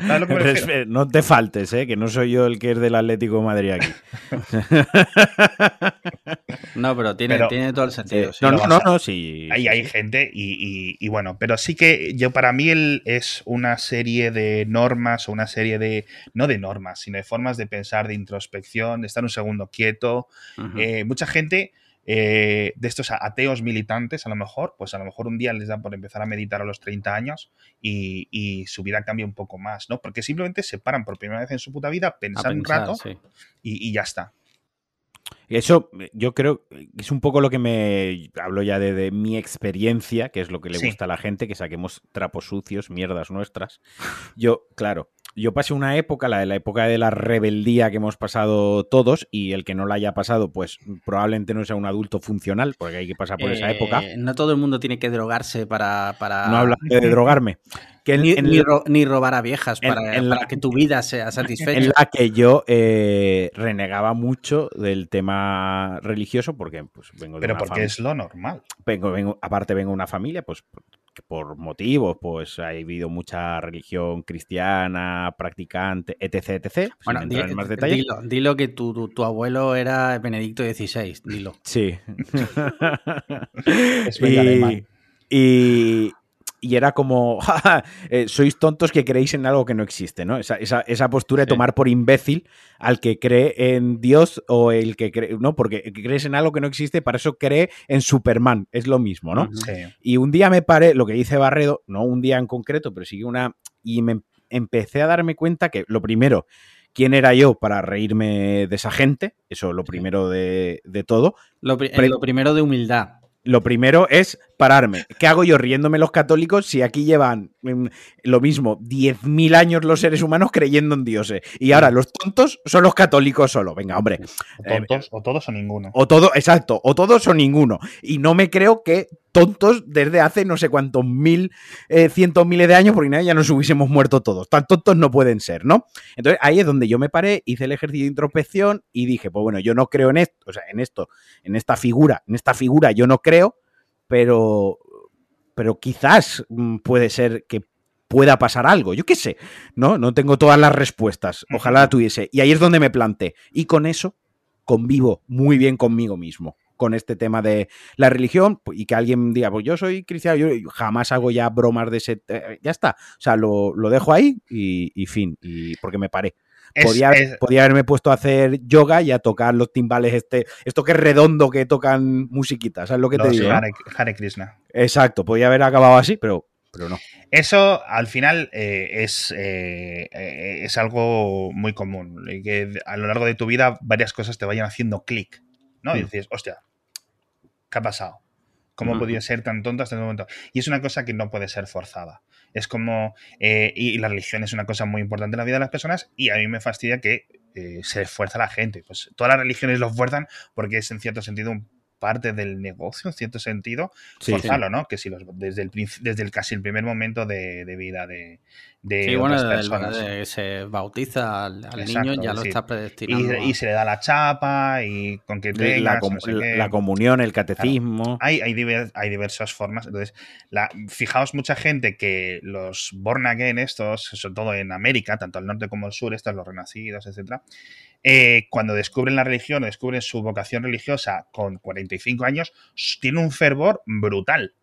no te faltes, ¿eh? que no soy yo el que es del Atlético de Madrid aquí. no, pero tiene, tiene todo el sentido. no, no, no, sí. Ahí hay gente y, bueno, pero sí que yo para mí él es una serie de normas o una serie de, no de normas, sino de formas de pensar, de introspección, de estar un segundo quieto. Eh, mucha gente eh, de estos ateos militantes, a lo mejor, pues a lo mejor un día les da por empezar a meditar a los 30 años y, su vida cambia un poco más, ¿no? Porque simplemente se paran por primera vez en su puta vida, pensar, un rato y, ya está. Eso yo creo que es un poco lo que me hablo ya de, mi experiencia, que es lo que le gusta a la gente, que saquemos trapos sucios, mierdas nuestras. Yo, claro, yo pasé una época, la de la época de la rebeldía que hemos pasado todos, y el que no la haya pasado, pues probablemente no sea un adulto funcional, porque hay que pasar por esa época. Eh, no todo el mundo tiene que drogarse para. para... No habla de drogarme. Que ni, robar a viejas para, que tu vida sea satisfecha. En la que yo eh, renegaba mucho del tema religioso, porque pues, vengo de Pero porque es lo normal. Vengo, vengo, aparte vengo de una familia, pues por motivos, pues ha habido mucha religión cristiana, practicante, etc, etc. Bueno, en más detalles. Dilo, que tu, tu, abuelo era Benedicto XVI, dilo. Sí. es y, y, y era como, eh, sois tontos que creéis en algo que no existe, ¿no? Esa, esa, postura de tomar por imbécil al que cree en Dios o el que cree, ¿no? Porque crees en algo que no existe, para eso cree en Superman, es lo mismo, ¿no? Y un día me paré, lo que dice Barredo, no un día en concreto, pero sí una, y me empecé a darme cuenta que lo primero, quién era yo para reírme de esa gente, eso lo primero de, todo. lo primero de humildad lo primero es pararme. ¿Qué hago yo riéndome los católicos si aquí llevan mm, lo mismo 10.000 años los seres humanos creyendo en dioses? Y ahora los tontos son los católicos solo. Venga, hombre. O, tontos, o todos o ninguno. O todo, exacto, o todos o ninguno. Y no me creo que tontos desde hace no sé cuántos mil, eh, cientos miles de años, porque nadie ya nos hubiésemos muerto todos. Tan tontos no pueden ser, ¿no? Entonces ahí es donde yo me paré, hice el ejercicio de introspección y dije, pues bueno, yo no creo en esto, o sea, en esto, en esta figura, en esta figura yo no creo, pero, pero quizás mm, puede ser que pueda pasar algo, yo qué sé, ¿no? No tengo todas las respuestas, ojalá la tuviese. Y ahí es donde me planté. Y con eso convivo muy bien conmigo mismo con este tema de la religión pues, y que alguien diga, pues yo soy cristiano, yo jamás hago ya bromas de ese... Eh, ya está, o sea, lo, dejo ahí y, fin, y porque me paré. Podía, haberme puesto a hacer yoga y a tocar los timbales, este, esto que es redondo que tocan musiquitas, ¿sabes lo que te digo? Hare, Krishna. Exacto, podía haber acabado así, pero, pero no. Eso al final eh, es, eh, es algo muy común, que a lo largo de tu vida varias cosas te vayan haciendo clic, ¿no? Y mm. dices, hostia, ¿Qué ha pasado? ¿Cómo podía ser tan tonto hasta el momento? Y es una cosa que no puede ser forzada. Es como. Eh, y la religión es una cosa muy importante en la vida de las personas. Y a mí me fastidia que eh, se esfuerza la gente. Pues todas las religiones lo fuerzan porque es en cierto sentido un parte del negocio, en cierto sentido, forzarlo, ¿no? Que si los, desde, el, desde el casi el primer momento de, vida de, de sí, bueno, personas. se bautiza al, niño, ya lo está predestinando. Y, se le da la chapa y con que tengas, la, la, comunión, el catecismo. Hay, hay, hay, diversas formas. Entonces, la, fijaos mucha gente que los born again estos, sobre todo en América, tanto al norte como al sur, estos los renacidos, etcétera, eh, cuando descubren la religión, descubren su vocación religiosa con 45 años, tienen un fervor brutal.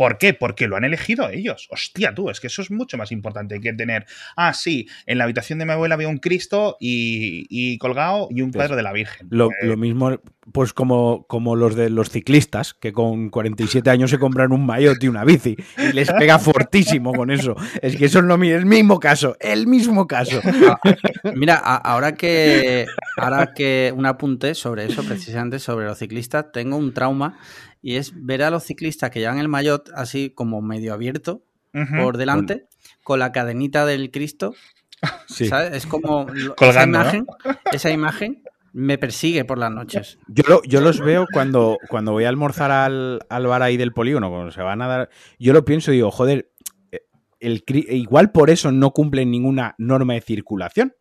¿Por qué? Porque lo han elegido ellos. Hostia, tú, es que eso es mucho más importante que tener. Ah, sí, en la habitación de mi abuela había un Cristo y, colgado y un cuadro de la Virgen. Lo, eh, mismo, pues como, como los de los ciclistas, que con 47 años se compran un maillot y una bici y les pega fortísimo con eso. Es que eso es lo mismo, el mismo caso, el mismo caso. Mira, ahora que, ahora que un apunte sobre eso, precisamente sobre los ciclistas, tengo un trauma y es ver a los ciclistas que llevan el maillot así como medio abierto por delante, con la cadenita del Cristo. ¿sabes? Es como esa imagen, esa imagen me persigue por las noches. Yo, yo los veo cuando, cuando voy a almorzar al, al bar ahí del polígono, cuando se van a dar. Yo lo pienso y digo, joder, eh, el, igual por eso no cumplen ninguna norma de circulación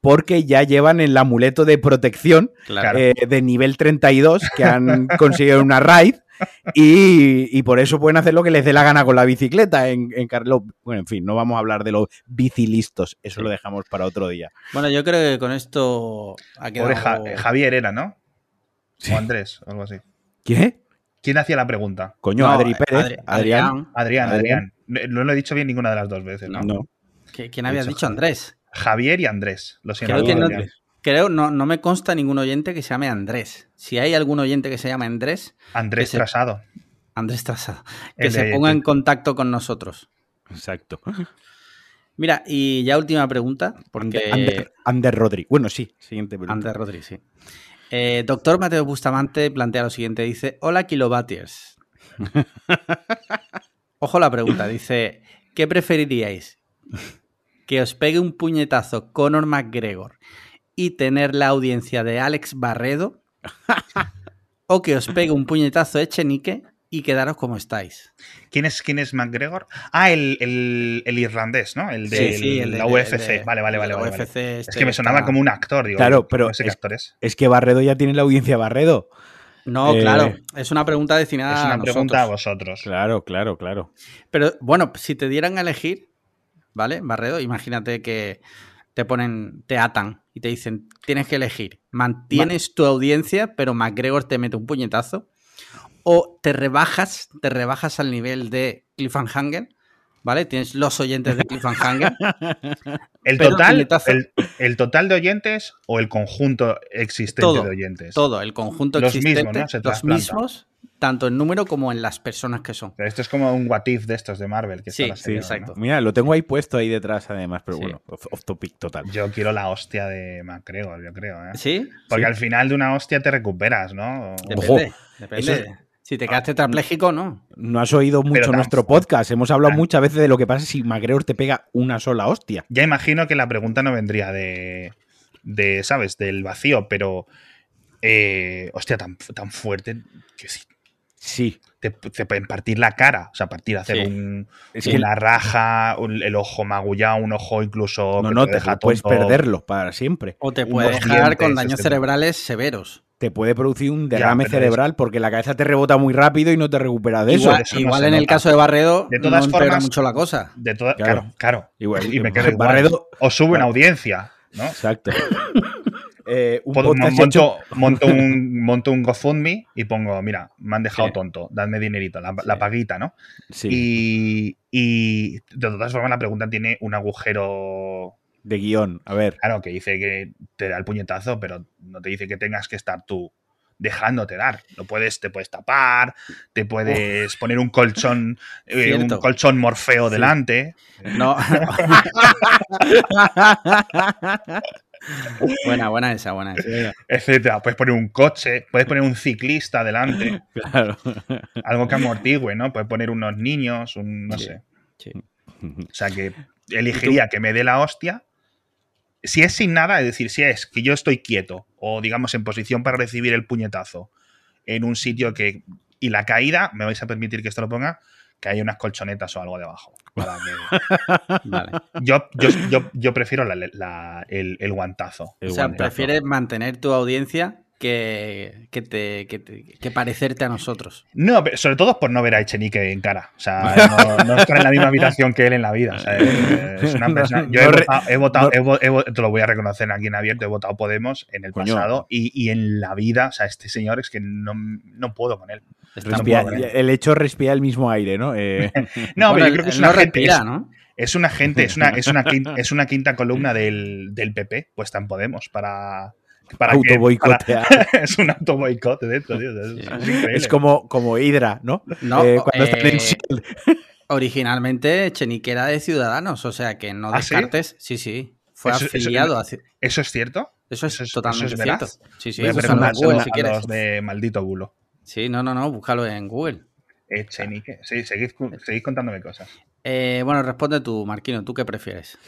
porque ya llevan el amuleto de protección eh, de nivel 32 que han conseguido una raid y, por eso pueden hacer lo que les dé la gana con la bicicleta en, en Bueno, en fin, no vamos a hablar de los bicilistos, eso lo dejamos para otro día. Bueno, yo creo que con esto ha quedado... Javier era, ¿no? O Andrés, algo así. ¿Qué? ¿Quién hacía la pregunta? Coño, Adri Pérez. Adrián. Adrián, Adrián. No, lo he dicho bien ninguna de las dos veces, ¿no? No. ¿Quién había dicho Andrés? Javier y Andrés. Lo siento. Creo no, no, me consta ningún oyente que se llame Andrés. Si hay algún oyente que se llame Andrés. Andrés Trasado. Andrés Trasado. Que se ponga en contacto con nosotros. Exacto. Mira, y ya última pregunta. Porque... Ander, Rodri. Bueno, sí, siguiente pregunta. Ander Rodri, sí. Eh, doctor Mateo Bustamante plantea lo siguiente: dice: Hola, kilovatiers. Ojo la pregunta, dice: ¿Qué preferiríais? Que os pegue un puñetazo Conor McGregor y tener la audiencia de Alex Barredo, o que os pegue un puñetazo Echenique y quedaros como estáis. ¿Quién es, quién es McGregor? Ah, el, irlandés, ¿no? El de, la UFC. vale, vale, vale. vale, es este que me sonaba como un actor, digo. Claro, pero es, es, que Barredo ya tiene la audiencia Barredo. No, eh, claro, es una pregunta destinada es una pregunta a vosotros. Claro, claro, claro. Pero bueno, si te dieran a elegir, ¿vale? Barredo, imagínate que te ponen, te atan y te dicen, tienes que elegir, mantienes tu audiencia, pero McGregor te mete un puñetazo, o te rebajas, te rebajas al nivel de Cliffhanger, ¿vale? Tienes los oyentes de Cliffhanger. ¿El total, el, total de oyentes o el conjunto existente de oyentes? Todo, el conjunto existente, los mismos, tanto en número como en las personas que son. Pero esto es como un what if de estos de Marvel. Que sí, sí, exacto. Mira, lo tengo ahí puesto ahí detrás además, pero bueno, off, topic total. Yo quiero la hostia de MacGregor, yo creo. ¿eh? ¿Sí? Porque al final de una hostia te recuperas, ¿no? Depende, depende. Si te quedas tetrapléjico, no. No has oído mucho nuestro podcast. Hemos hablado muchas veces de lo que pasa si MacGregor te pega una sola hostia. Ya imagino que la pregunta no vendría de, de ¿sabes? Del vacío, pero... Eh, hostia, tan, tan fuerte que sí, Sí. Te, pueden partir la cara, o sea, partir, hacer un, una raja, el ojo magullado, un ojo incluso. No, no, te, puedes perderlo para siempre. O te puede dejar con daños cerebrales severos. Te puede producir un derrame cerebral porque la cabeza te rebota muy rápido y no te recupera de eso. Igual en el caso de Barredo, de todas no formas, mucho la cosa. De claro, claro. Igual, y me quedo Barredo, O sube una audiencia, ¿no? Exacto. Eh, monto, un, monto un GoFundMe y pongo, mira, me han dejado tonto, dadme dinerito, la, paguita, ¿no? Sí. Y, de todas formas la pregunta tiene un agujero de guion, a ver. Claro, que dice que te da el puñetazo, pero no te dice que tengas que estar tú dejándote dar. Lo puedes, te puedes tapar, te puedes poner un colchón, eh, un colchón morfeo delante. No. buena, buena esa, buena esa. Etcétera. Puedes poner un coche, puedes poner un ciclista delante. Claro. Algo que amortigue, ¿no? Puedes poner unos niños, un, no sé. O sea que elegiría que me dé la hostia si es sin nada, es decir, si es que yo estoy quieto o digamos en posición para recibir el puñetazo en un sitio que y la caída, me vais a permitir que esto lo ponga, que haya unas colchonetas o algo debajo. yo, yo, prefiero el, guantazo. o sea, prefieres mantener tu audiencia que, que, te, que, parecerte a nosotros. No, pero sobre todo por no ver a Echenique en cara. O sea, no, estar en la misma habitación que él en la vida. es una persona. Yo he votado, te lo voy a reconocer aquí en abierto, he votado Podemos en el pasado y, y, en la vida, o sea, este señor es que no, no puedo con él. el hecho respira el mismo aire, ¿no? Eh, no, pero yo creo que es una gente. ¿no? Es una gente, es una, es una, quinta, es una quinta columna del, del PP, puesta en Podemos, para, para autoboicotear. es un autoboicote de esto, tío. Es, como, como Hydra, ¿no? No, eh, cuando eh, Originalmente Chenique era de Ciudadanos, o sea que no ¿Ah, descartes. sí? sí, Fue afiliado. Eso, ¿Eso es cierto? Eso es, totalmente cierto. Sí, sí, los de maldito bulo. Sí, no, no, no, búscalo en Google. Chenique. Sí, seguís, seguís contándome cosas. Eh, bueno, responde tú, Marquino, ¿tú qué prefieres?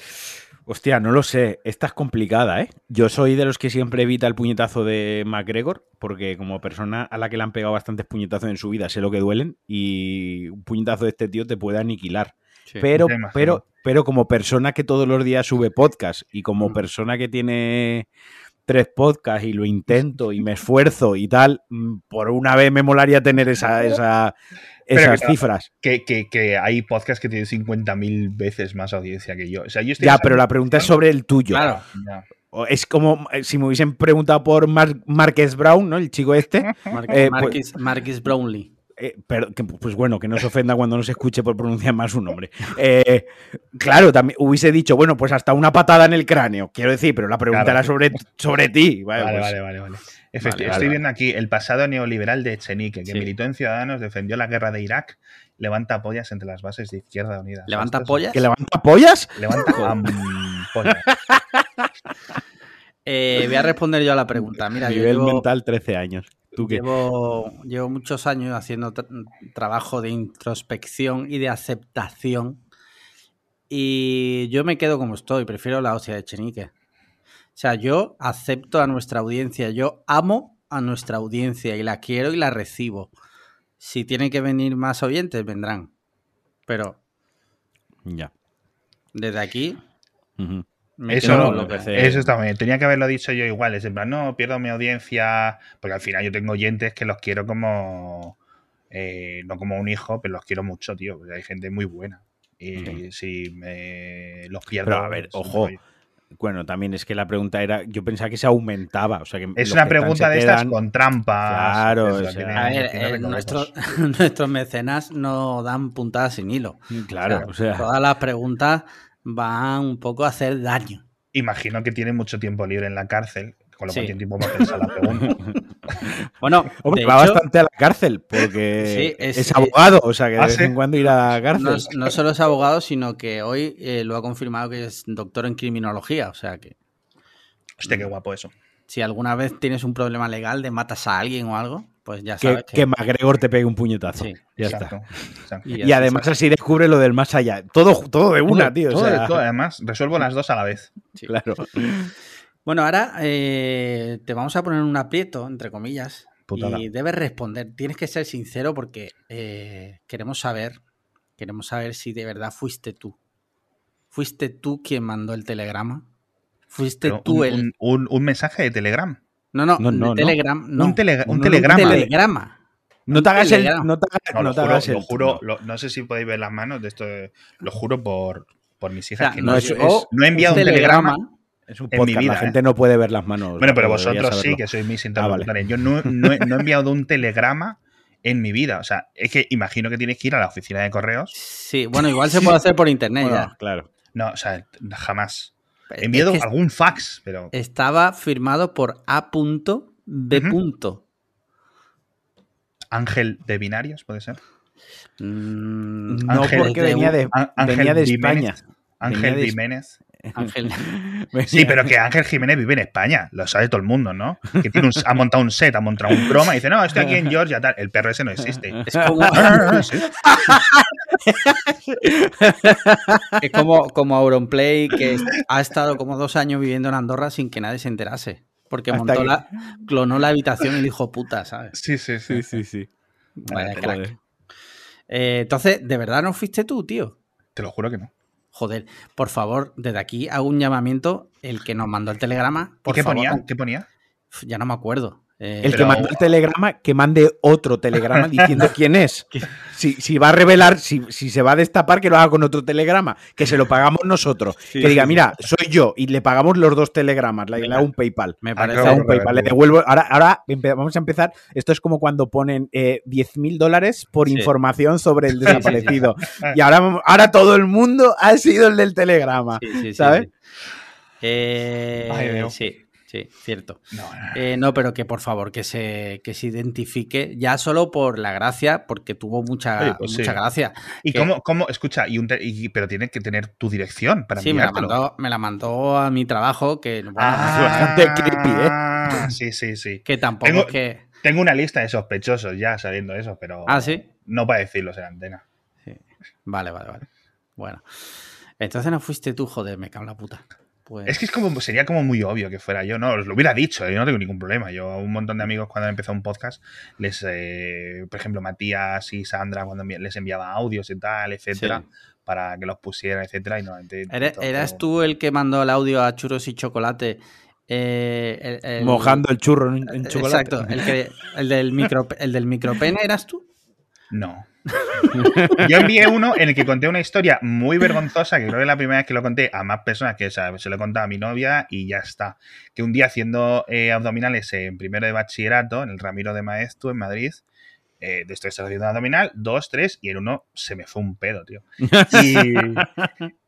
Hostia, no lo sé. Esta es complicada, ¿eh? Yo soy de los que siempre evita el puñetazo de McGregor, porque como persona a la que le han pegado bastantes puñetazos en su vida, sé lo que duelen, y un puñetazo de este tío te puede aniquilar. pero, pero, pero como persona que todos los días sube podcast y como mm. persona que tiene tres podcasts y lo intento y me esfuerzo y tal, mm, por una vez me molaría tener esa, esa, esas cifras. Que, hay podcasts que tienen 50.000 veces más audiencia que yo. ya, pero la pregunta es sobre el tuyo. Claro. Es como eh, si me hubiesen preguntado por Marques Brown, ¿no? El chico este. Eh, pues Marques, Brownlee. Eh, pues bueno, que no se ofenda cuando no se escuche por pronunciar mal su nombre. claro, también hubiese dicho, bueno, pues hasta una patada en el cráneo, quiero decir, pero la pregunta era sobre, sobre ti. Vale, pues vale, vale, vale, estoy viendo aquí el pasado neoliberal de Echenique, que militó en Ciudadanos, defendió la guerra de Irak, levanta pollas entre las bases de Izquierda Unida. ¿Levanta pollas? ¿Que levanta pollas? Levanta pollas. Eh, voy a responder yo a la pregunta. Mira, Nivel mental 13 años. ¿Tú llevo, llevo muchos años haciendo trabajo de introspección y de aceptación. Y yo me quedo como estoy, prefiero la hostia de Echenique. O sea, yo acepto a nuestra audiencia, yo amo a nuestra audiencia y la quiero y la recibo. Si tienen que venir más oyentes, vendrán. Pero. Ya. Desde aquí. Eso, lo que eso está bien. Tenía que haberlo dicho yo igual. Es en plan, no, pierdo mi audiencia. Porque al final yo tengo oyentes que los quiero como. Eh, no como un hijo, pero los quiero mucho, tío. hay gente muy buena. Y si me los pierdo. a ver, ojo. Bueno, también es que la pregunta era, yo pensaba que se aumentaba. O sea que es una pregunta de estas con trampas. Claro, a ver, eh, nuestros mecenas no dan puntadas sin hilo. Claro, o sea, todas las preguntas van un poco a hacer daño. Imagino que tiene mucho tiempo libre en la cárcel con lo cual tiene tiempo para pensar la pregunta. bueno, va bastante a la cárcel porque es, abogado, o sea que de ¿Ah, vez en cuando ir a la cárcel. No, solo es abogado, sino que hoy eh, lo ha confirmado que es doctor en criminología, o sea que. Hostia, qué guapo eso. Si alguna vez tienes un problema legal de matas a alguien o algo, pues ya sabes. Que, que... MacGregor te pegue un puñetazo. Sí, ya está. Y, además así descubre lo del más allá. Todo, todo de una, tío. Todo, todo, además, resuelvo las dos a la vez. Claro. Bueno, ahora eh, te vamos a poner un aprieto, entre comillas, y debes responder. Tienes que ser sincero porque eh, queremos saber, queremos saber si de verdad fuiste tú. ¿Fuiste tú quien mandó el telegrama? ¿Fuiste tú el...? Un, mensaje de Telegram? No, no, no, Telegram, no. Un, telegrama. Un telegrama. No te hagas el. No te, no, te hagas lo juro, no sé si podéis ver las manos de esto. Lo juro por, por mis hijas. que no, es, no, he enviado un telegrama es un podcast, la gente ¿eh? no puede ver las manos. Bueno, pero vosotros sí, que sois mis ah, interlocutores. Yo no, he, enviado un telegrama en mi vida. O sea, es que imagino que tienes que ir a la oficina de correos. Sí, bueno, igual se puede hacer por internet ya. Claro. No, o sea, jamás. He enviado algún fax, pero. Estaba firmado por A.B. Ángel de binarios, ¿puede ser? Mm, no, porque venía de, venía de España. Ángel Jiménez. Ángel. Sí, pero que Ángel Jiménez vive en España, lo sabe todo el mundo, ¿no? Que tiene ha montado un set, ha montado un croma y dice, no, estoy aquí en Georgia, tal. El perro ese no existe. Es como... es como, como Auronplay, que ha estado como dos años viviendo en Andorra sin que nadie se enterase. Porque montó la, clonó la habitación y dijo puta, ¿sabes? Sí, sí, sí, sí, sí. Vaya crack. Eh, entonces, ¿de verdad no fuiste tú, tío? Te lo juro que no. Joder, por favor, desde aquí hago un llamamiento. El que nos mandó el telegrama. Por qué ponía? ¿Qué ponía? Ya no me acuerdo. Eh, el que mandó el telegrama, que mande otro telegrama diciendo quién es. Si, va a revelar, si, se va a destapar, que lo haga con otro telegrama, que se lo pagamos nosotros. que diga, mira, soy yo, y le pagamos los dos telegramas, le, hago un PayPal. Me parece un PayPal. Le devuelvo. Ahora, ahora vamos a empezar. Esto es como cuando ponen eh, 10 mil dólares por información sobre el desaparecido. y ahora, ahora todo el mundo ha sido el del telegrama. ¿Sabes? Eh, sí. Sí, cierto. Eh, no, pero que por favor que se, que se identifique ya solo por la gracia, porque tuvo mucha, pues mucha gracia. ¿Y cómo, cómo, escucha, y, un pero tiene que tener tu dirección para Sí, me la, mandó, me la mandó a mi trabajo, que ah, bastante creepy, ¿eh? Sí, sí, sí. Que tampoco tengo, que... Tengo una lista de sospechosos ya sabiendo eso, pero... Ah, sí. No para decirlo en antena. Sí. Vale, vale, vale. Bueno. Entonces no fuiste tú, joder, me cago en la puta. Pues es que es como, sería como muy obvio que fuera yo, ¿no? Os lo hubiera dicho, yo no tengo ningún problema. Yo a un montón de amigos cuando han empezado un podcast, les, eh, por ejemplo, Matías y Sandra, cuando les enviaba audios y tal, etcétera, para que los pusieran, etcétera, y no, ¿Eras, tú el que mandó el audio a churros y chocolate? Eh, Mojando el churro en, chocolate. Exacto, el, del micro, el del micropene, ¿eras tú? No. Yo envié uno en el que conté una historia muy vergonzosa, que creo que es la primera vez que lo conté a más personas que se lo he contado a mi novia y ya está. Que un día haciendo eh, abdominales en primero de bachillerato, en el Ramiro de Maeztu, en Madrid, eh, de esto estoy haciendo abdominal, dos, tres, y en uno se me fue un pedo, tío. Y,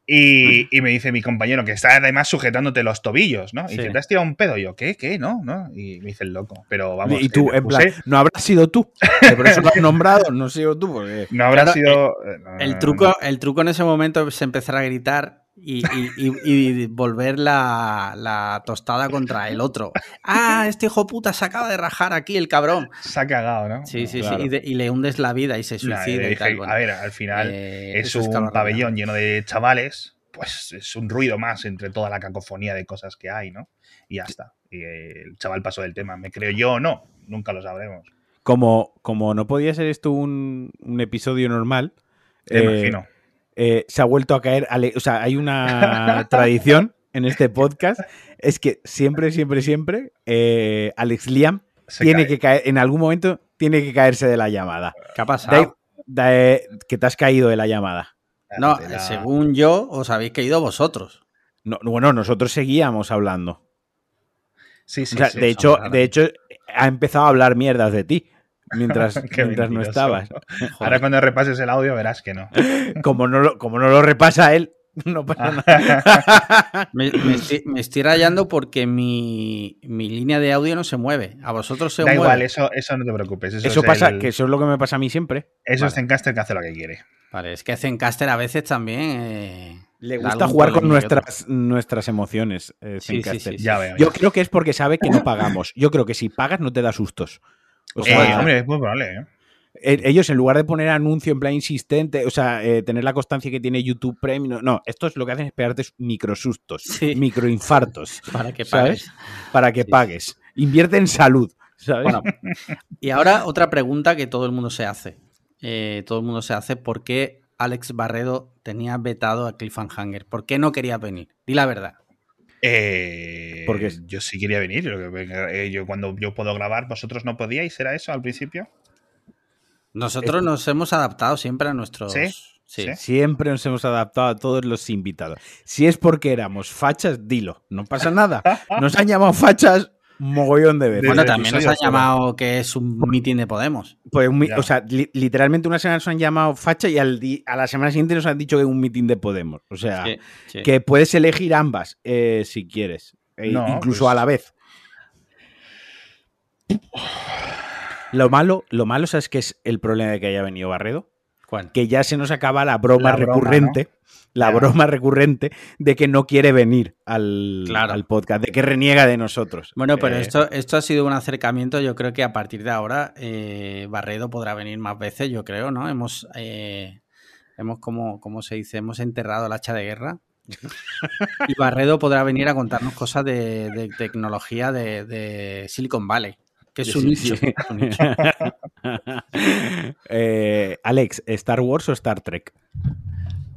y, me dice mi compañero, que está además sujetándote los tobillos, ¿no? Y dice, ¿te has tirado un pedo? Y yo, ¿qué? ¿Qué? No, ¿no? Y me dice el loco. Pero vamos. Y tú, en plan, no habrá sido tú. Por eso lo has nombrado, no sido tú. Porque... No habrá sido. El, truco, el truco en ese momento es empezar a gritar y, y, volver la, tostada contra el otro. Ah, este hijo puta se acaba de rajar aquí, el cabrón. Se ha cagado, ¿no? Sí, sí, sí. Y, le hundes la vida y se suicida y tal. a ver, al final eh, es un pabellón lleno de chavales, pues es un ruido más entre toda la cacofonía de cosas que hay, ¿no? Y ya está. Y el chaval pasó del tema. ¿Me creo yo o no? Nunca lo sabremos. Como, como no podía ser esto un, episodio normal. Te eh, imagino eh, se ha vuelto a caer. O sea, hay una tradición en este podcast. Es que siempre, siempre, siempre eh, Alex Liam tiene que caer, en algún momento tiene que caerse de la llamada. ¿Qué ha pasado? que te has caído de la llamada. No, según yo, os habéis caído vosotros. No, bueno, nosotros seguíamos hablando. Sí, sí, de, hecho, de hecho, ha empezado a hablar mierdas de ti mientras, mientras no estabas. Ahora cuando repases el audio verás que no. Como no lo, como no lo repasa él, no pasa nada. me, estoy, rayando porque mi, línea de audio no se mueve. A vosotros se da mueve. igual, eso, eso no te preocupes. Eso, pasa, que eso es lo que me pasa a mí siempre. Eso es Zencaster que hace lo que quiere. Vale, es que Zencaster a veces también. Eh, Le gusta jugar con nuestras, nuestras emociones. Eh, sí, Yo creo que es porque sabe que no pagamos. Yo creo que si pagas no te da sustos. Eh, hombre, es muy probable, ¿eh? Eh, ellos, en lugar de poner anuncio en plan insistente, o sea, tener la constancia que tiene YouTube Premium, no, esto es lo que hacen es pegarte microsustos, microinfartos. Para que pagues. Para que pagues. Invierte en salud, ¿sabes? Bueno, y ahora otra pregunta que todo el mundo se hace. todo el mundo se hace, ¿por qué Alex Barredo tenía vetado a Cliffhanger? ¿Por qué no quería venir? Di la verdad. Eh, Porque yo sí quería venir. Eh, yo cuando yo puedo grabar, vosotros no podíais, ¿era eso al principio? Nosotros nos hemos adaptado siempre a nuestros. ¿Sí? Siempre nos hemos adaptado a todos los invitados. Si es porque éramos fachas, dilo. No pasa nada. Nos han llamado fachas mogollón de veces. Bueno, también nos han llamado que es un mitin de Podemos. Pues, o sea, literalmente una semana nos han llamado facha y al a la semana siguiente nos han dicho que es un mitin de Podemos. O sea, que puedes elegir ambas eh, si quieres, e incluso pues a la vez. Lo malo, lo malo, ¿sabes qué es el problema de que haya venido Barredo? Que ya se nos acaba la broma recurrente la broma recurrente de que no quiere venir al, al, podcast, de que reniega de nosotros. Bueno, pero eh, esto, esto ha sido un acercamiento. Yo creo que a partir de ahora eh, Barredo podrá venir más veces, yo creo, ¿no? Hemos. Eh, hemos, como, como se dice, hemos enterrado el hacha de guerra. y Barredo podrá venir a contarnos cosas de, tecnología de, Silicon Valley. Que es un nicho. Eh, Alex, ¿Star Wars o Star Trek?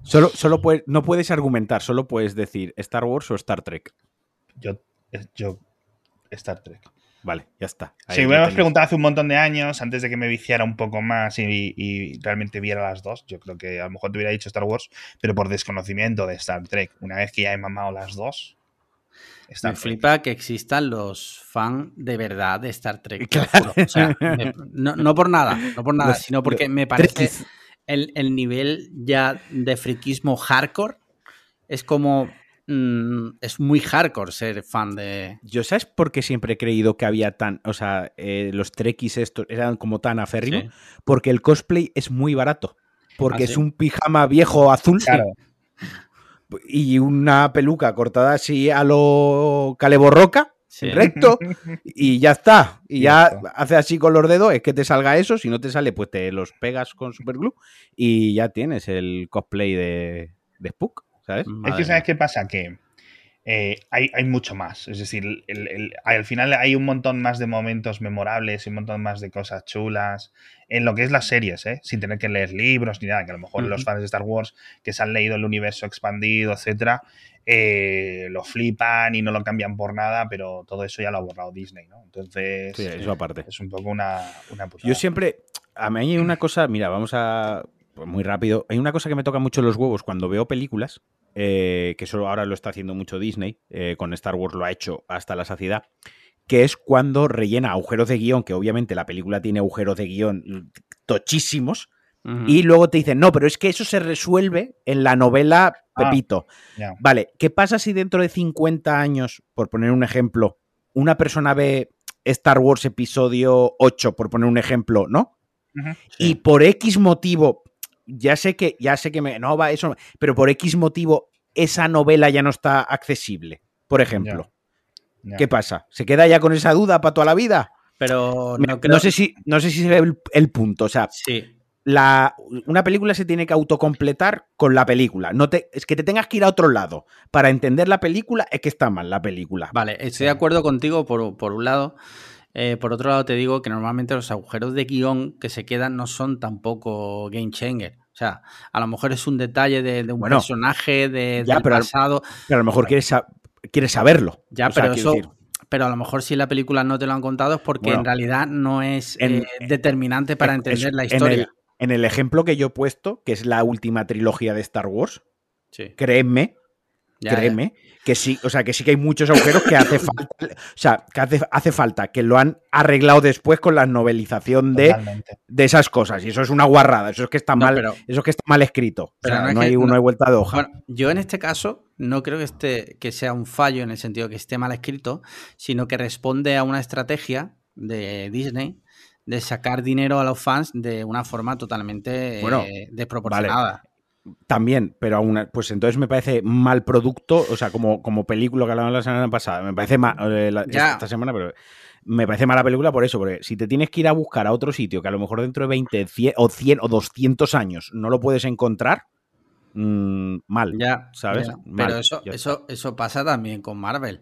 Solo, solo no puedes argumentar, solo puedes decir Star Wars o Star Trek. Yo, yo Star Trek. Vale, ya está. sí, me habías preguntado hace un montón de años, antes de que me viciara un poco más y, realmente viera las dos. Yo creo que a lo mejor te hubiera dicho Star Wars, pero por desconocimiento de Star Trek. Una vez que ya he mamado las dos. Me flipa que existan los fans de verdad de Star Trek. no, por nada, no por nada, sino porque me parece el, el nivel ya de friquismo hardcore es como Mm, es muy hardcore ser fan de. Yo, ¿sabes por qué siempre he creído que había tan. O sea, eh, los trekkies estos eran como tan aférrimos? Porque el cosplay es muy barato. Porque ¿Ah, es un pijama viejo azul. Y una peluca cortada así a lo caleborroca. recto y ya está. Y ya hace así con los dedos, es que te salga eso, si no te sale, pues te los pegas con superglue y ya tienes el cosplay de, de Spook. Es que, ¿sabes qué pasa? Que eh, hay, mucho más. Es decir, al final hay un montón más de momentos memorables y un montón más de cosas chulas en lo que es las series, ¿eh? sin tener que leer libros ni nada, que a lo mejor los fans de Star Wars que se han leído el universo expandido, etcétera, eh, lo flipan y no lo cambian por nada, pero todo eso ya lo ha borrado Disney, ¿no? Entonces, eso aparte. es un poco una, una Yo siempre, a mí hay una cosa, mira, vamos a, pues muy rápido. Hay una cosa que me toca mucho los huevos cuando veo películas, eh, que solo ahora lo está haciendo mucho Disney, eh, con Star Wars lo ha hecho hasta la saciedad, que es cuando rellena agujeros de guion, que obviamente la película tiene agujeros de guion tochísimos, y luego te dicen, no, pero es que eso se resuelve en la novela ah, Pepito. Vale, ¿qué pasa si dentro de 50 años, por poner un ejemplo, una persona ve Star Wars episodio 8, por poner un ejemplo, ¿no? Y por X motivo, ya sé que, ya sé que me, no va eso, pero por X motivo esa novela ya no está accesible, por ejemplo. ¿Qué pasa? ¿Se queda ya con esa duda para toda la vida? Pero no, sé si no sé si se ve el, punto, o sea, la, una película se tiene que autocompletar con la película. No te, es que te tengas que ir a otro lado para entender la película, es que está mal la película. Vale, estoy de acuerdo contigo por, por un lado. Eh, por otro lado, te digo que normalmente los agujeros de guion que se quedan no son tampoco game changer. O sea, a lo mejor es un detalle de, un personaje de, del pasado. Pero a lo mejor quieres, quieres saberlo. Ya, pero eso. Pero a lo mejor si la película no te lo han contado es porque en realidad no es eh, determinante para entender la historia. En el, ejemplo que yo he puesto, que es la última trilogía de Star Wars, créeme, créeme, que sí, o sea, que sí que hay muchos agujeros que hace falta, o sea, que hace, hace falta, que lo han arreglado después con la novelización de, de esas cosas. Y eso es una guarrada, eso es que está mal, eso es que está mal escrito. Pero no, hay, una vuelta de hoja. yo en este caso no creo que, esté, que sea un fallo en el sentido que esté mal escrito, sino que responde a una estrategia de Disney de sacar dinero a los fans de una forma totalmente eh, desproporcionada. También, pero aún, pues entonces me parece mal producto, o sea, como, como película que hablamos la semana pasada, me parece mal, eh, esta semana, pero me parece mala película por eso, porque si te tienes que ir a buscar a otro sitio que a lo mejor dentro de 20 o 100 o 200 años no lo puedes encontrar, mm, mal, ya, ¿sabes? pero eso, eso, eso pasa también con Marvel.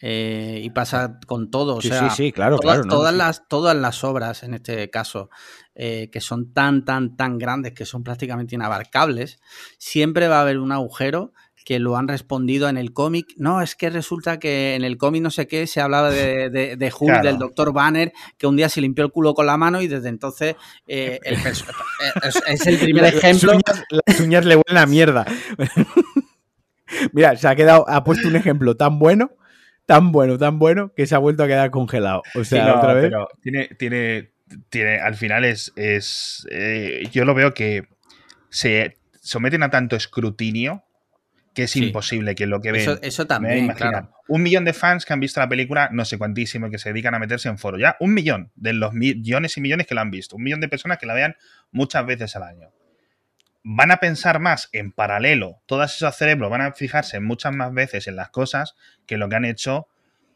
Eh, y pasa con todo. sí, sí, sí, claro, todas, claro. Todas, las, todas las obras, en este caso, eh, que son tan, tan, tan grandes que son prácticamente inabarcables, siempre va a haber un agujero que lo han respondido en el cómic. No, es que resulta que en el cómic no sé qué se hablaba de, de, Hulk, del Dr. Banner, que un día se limpió el culo con la mano y desde entonces eh, el es, el primer ejemplo. Las uñas, le huelen a mierda. Mira, se ha quedado, ha puesto un ejemplo tan bueno tan bueno, tan bueno, que se ha vuelto a quedar congelado. O sea, otra vez. Pero tiene, tiene, tiene, al final es, es eh, yo lo veo que se someten a tanto escrutinio que es imposible que lo que ven. Eso, también, claro. Un millón de fans que han visto la película, no sé cuantísimo, que se dedican a meterse en foro. Ya, un millón de los millones y millones que la han visto. Un millón de personas que la vean muchas veces al año van a pensar más en paralelo, todos esos cerebros van a fijarse muchas más veces en las cosas que lo que han hecho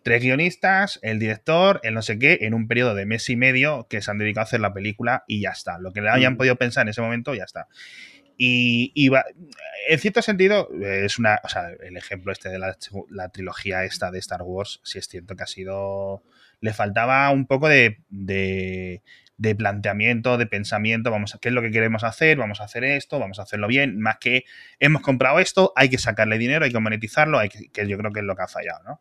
tres guionistas, el director, el no sé qué, en un periodo de mes y medio que se han dedicado a hacer la película y ya está. Lo que le hayan mm. podido pensar en ese momento, ya está. Y, en cierto sentido, es una. O sea, el ejemplo este de la, trilogía esta de Star Wars, sí es cierto que ha sido. Le faltaba un poco de, de, planteamiento, de pensamiento. Vamos a, ¿qué es lo que queremos hacer? Vamos a hacer esto, vamos a hacerlo bien. Más que hemos comprado esto, hay que sacarle dinero, hay que monetizarlo, hay que, que yo creo que es lo que ha fallado, ¿no?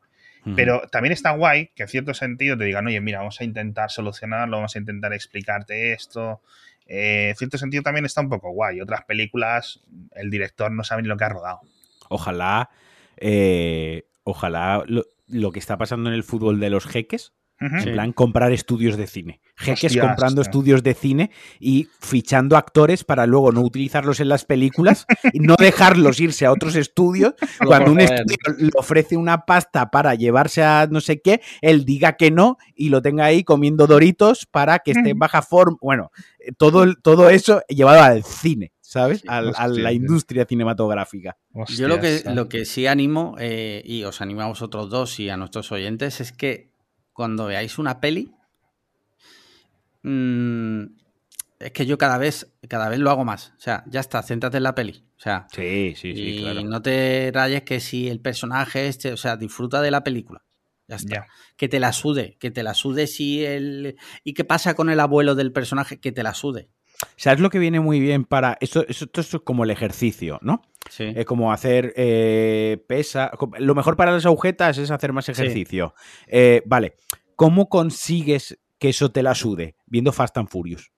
Pero también está guay que en cierto sentido te digan, oye, mira, vamos a intentar solucionarlo, vamos a intentar explicarte esto, eh, en cierto sentido también está un poco guay. Otras películas, el director no sabe ni lo que ha rodado. Ojalá, eh, ojalá lo, que está pasando en el fútbol de los jeques, en plan comprar estudios de cine. Jeques comprando estudios de cine y fichando actores para luego no utilizarlos en las películas y no dejarlos irse a otros estudios. Cuando un estudio le ofrece una pasta para llevarse a no sé qué, él diga que no y lo tenga ahí comiendo doritos para que esté en baja forma. Bueno, todo, todo eso llevado al cine. ¿sabes? a, la industria cinematográfica. Yo lo que, lo que sí animo, eh, y os animo a vosotros dos y a nuestros oyentes, es que cuando veáis una peli, mm, es que yo cada vez, cada vez lo hago más. O sea, ya está, céntrate en la peli. O sea, sí, sí, sí, y no te rayes que si el personaje este, o sea, disfruta de la película. Ya está. Que te la sude, que te la sude si el... ¿Y qué pasa con el abuelo del personaje? Que te la sude. ¿Sabes lo que viene muy bien para... Esto, esto, es como el ejercicio, ¿no? Sí. Es como hacer eh, pesa... Lo mejor para las agujetas es hacer más ejercicio. Eh, vale. ¿Cómo consigues que eso te la sude? Viendo Fast and Furious.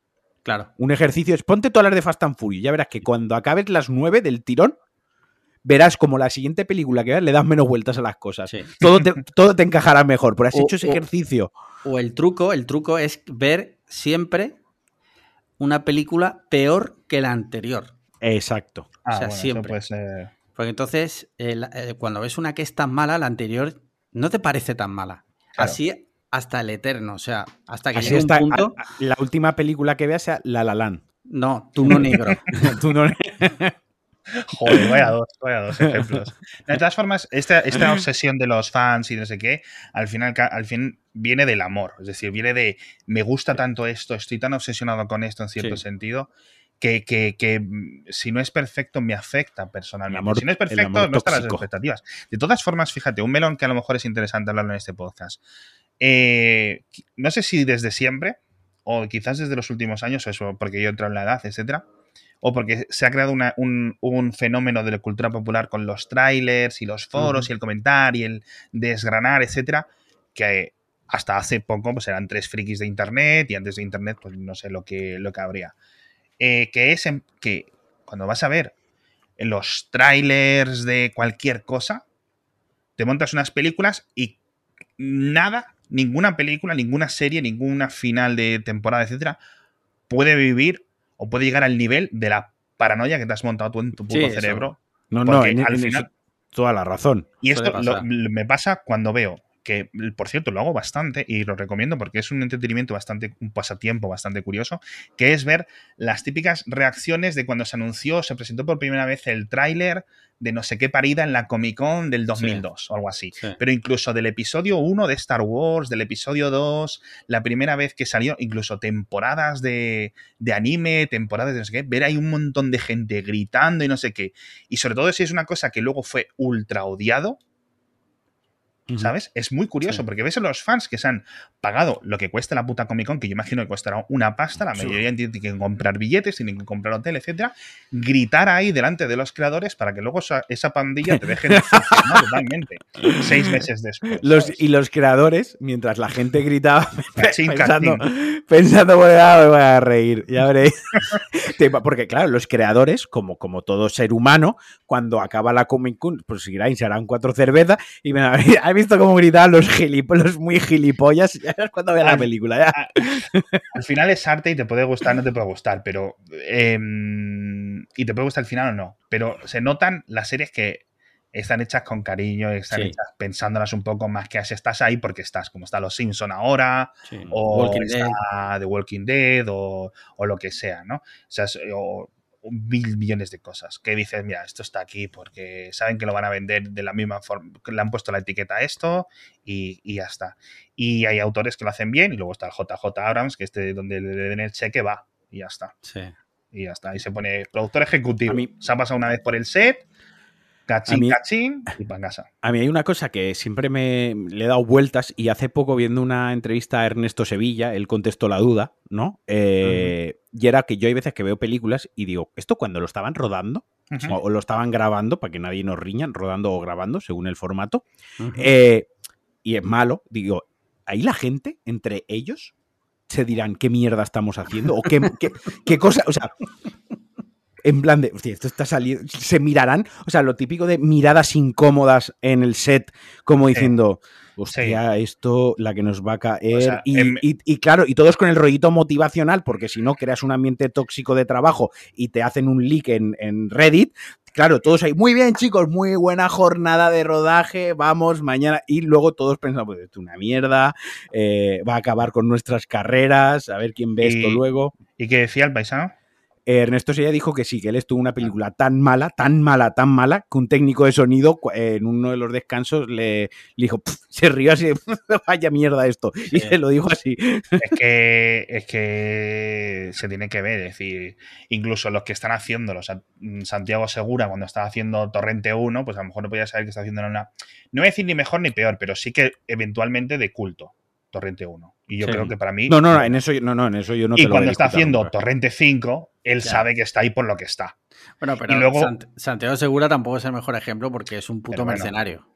Claro. Un ejercicio es ponte todas las de Fast and Furious. Ya verás que cuando acabes las nueve del tirón, verás como la siguiente película que veas le das menos vueltas a las cosas. Todo, te, todo te encajará mejor, por has hecho ese ejercicio. O el truco, el truco es ver siempre una película peor que la anterior. Exacto. o sea, ah, siempre. Porque entonces, eh, cuando ves una que es tan mala, la anterior no te parece tan mala. Así hasta el eterno, o sea, hasta que Así un punto... la última película que veas sea La La Land. No, tú no negro. tú no Joder, vaya dos, vaya dos ejemplos. De todas formas, esta, esta, obsesión de los fans y no sé qué, al final, al fin viene del amor. Es decir, viene de me gusta tanto esto, estoy tan obsesionado con esto en cierto sentido. Que, que, que, mm, si no es perfecto me afecta personalmente. si no es perfecto, no están las expectativas. De todas formas, fíjate, un melón que a lo mejor es interesante hablarlo en este podcast. Eh, no sé si desde siempre, o quizás desde los últimos años, eso porque yo entro en la edad, etcétera, o porque se ha creado un, fenómeno de la cultura popular con los trailers y los foros y el comentar y el desgranar, etcétera, que hasta hace poco pues eran tres frikis de internet y antes de internet pues no sé lo que, lo que habría. Eh, que es que cuando vas a ver los trailers de cualquier cosa, te montas unas películas y nada, ninguna película, ninguna serie, ninguna final de temporada, etcétera, puede vivir o puede llegar al nivel de la paranoia que te has montado tú en tu puto cerebro. No, no, al final. Toda la razón. Y esto me pasa cuando veo que por cierto lo hago bastante y lo recomiendo porque es un entretenimiento bastante, un pasatiempo bastante curioso, que es ver las típicas reacciones de cuando se anunció, se presentó por primera vez el tráiler de no sé qué parida en la Comic Con del 2002 o algo así. Pero incluso del episodio 1 de Star Wars, del episodio 2, la primera vez que salió, incluso temporadas de, de anime, temporadas de no sé qué, ver ahí un montón de gente gritando y no sé qué. Y sobre todo si es una cosa que luego fue ultra odiado, ¿Sabes? Es muy curioso porque ves a los fans que se han pagado lo que cuesta la puta Comic Con, que yo imagino que costará una pasta, la mayoría tienen que comprar billetes, tienen que comprar hotel, etcétera, gritar ahí delante de los creadores para que luego esa, pandilla te deje de funcionar totalmente. Seis meses después. Los, y los creadores, mientras la gente gritaba pensando, pensando voy a reír, ya veréis. porque claro, los creadores, como, como todo ser humano, cuando acaba la Comic Con, pues y se harán cuatro cervezas y van a ver he visto cómo gritaban los, los muy gilipollas. Ya es cuando vea la película. Al final es arte y te puede gustar, no te puede gustar, pero. Em, y te puede gustar el final o no. Pero se notan las series que están hechas con cariño, están hechas pensándolas un poco más que si estás ahí porque estás, como está Los Simpson ahora, o está The Walking Dead, o, lo que sea, ¿no? O sea, o, mil millones de cosas. Que dices, mira, esto está aquí porque saben que lo van a vender de la misma forma, le han puesto la etiqueta a esto y, ya está. Y hay autores que lo hacen bien y luego está el JJ Abrams, que este donde le den el cheque va y ya está. Sí. Y ya está. Ahí se pone productor ejecutivo. se ha pasado una vez por el set, cachín, cachín, y para casa. A mí hay una cosa que siempre me le he dado vueltas y hace poco viendo una entrevista a Ernesto Sevilla, él contestó la duda, ¿no? Eh, y era que yo hay veces que veo películas y digo, ¿esto cuando lo estaban rodando? o, lo estaban grabando, para que nadie nos riña, rodando o grabando, según el formato. Eh, y es malo, digo, ahí la gente, entre ellos, se dirán qué mierda estamos haciendo o qué, qué, cosa, o sea, en plan de, hostia, esto está saliendo, se mirarán, o sea, lo típico de miradas incómodas en el set, como diciendo, hostia, esto, la que nos va a caer, y, claro, y todos con el rollito motivacional, porque si no creas un ambiente tóxico de trabajo y te hacen un leak en, en Reddit, claro, todos ahí, muy bien chicos, muy buena jornada de rodaje, vamos mañana. Y luego todos pensamos, pues esto es una mierda, eh, va a acabar con nuestras carreras, a ver quién ve esto luego. ¿Y qué decía el paisano? Ernesto Sella dijo que sí, que él estuvo una película tan mala, tan mala, tan mala, que un técnico de sonido en uno de los descansos le, dijo, se rió así, vaya mierda esto, y se lo dijo así. Es que, es que se tiene que ver, es decir, incluso los que están haciéndolo, o sea, Santiago Segura cuando estaba haciendo Torrente 1, pues a lo mejor no podía saber que está haciendo una, no voy a decir ni mejor ni peor, pero sí que eventualmente de culto. Torrente 1. Y yo creo que para mí. No, no, en eso, no, no, en eso yo no Y cuando está haciendo Torrente 5, él sabe que está ahí por lo que está. Bueno, pero luego, Santiago Segura tampoco es el mejor ejemplo porque es un puto mercenario.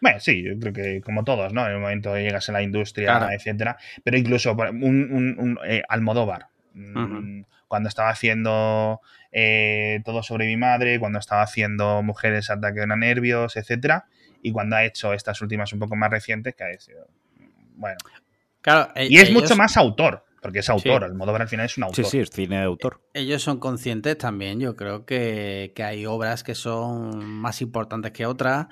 Bueno, sí, yo creo que como todos, ¿no? En el momento llegas a la industria, etcétera. Pero incluso un, eh, Almodóvar, mm, cuando estado haciendo eh, todo sobre mi madre, cuando estaba haciendo Mujeres ataque a nervios, etcétera, y cuando ha hecho estas últimas un poco más recientes, que ha sido bueno. Claro, y es mucho más autor, porque es autor, el modo al final es un autor. Sí, sí, es cine de autor. Ellos son conscientes también, yo creo que, que hay obras que son más importantes que otras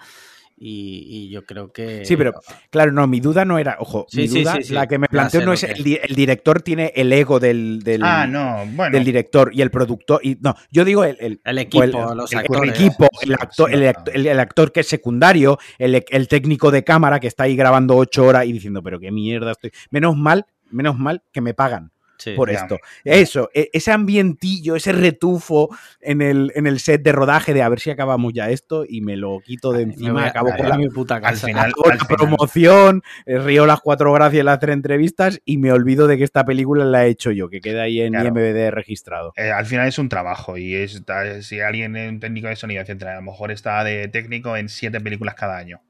y, yo creo que. Sí, pero claro, no, mi duda no era. Ojo, mi duda, la que me planteo no es. El, director tiene el ego del, del, ah, no, bueno. del director y el productor. Y, no, yo digo el, el, equipo, los actores, el equipo, el actor, el, actor que es secundario, el, técnico de cámara que está ahí grabando ocho horas y diciendo, pero qué mierda estoy. Menos mal, menos mal que me pagan por esto. Eso, e, ese ambientillo, ese retufo en el, en el set de rodaje de a ver si acabamos ya esto y me lo quito de encima, acabo con la, mi puta casa. Al final, la promoción, eh, río las cuatro gracias en las tres entrevistas y me olvido de que esta película la he hecho yo, que queda ahí en IMBD registrado. Eh, al final es un trabajo y es, si alguien es un técnico de sonido, etcétera, a lo mejor está de técnico en siete películas cada año.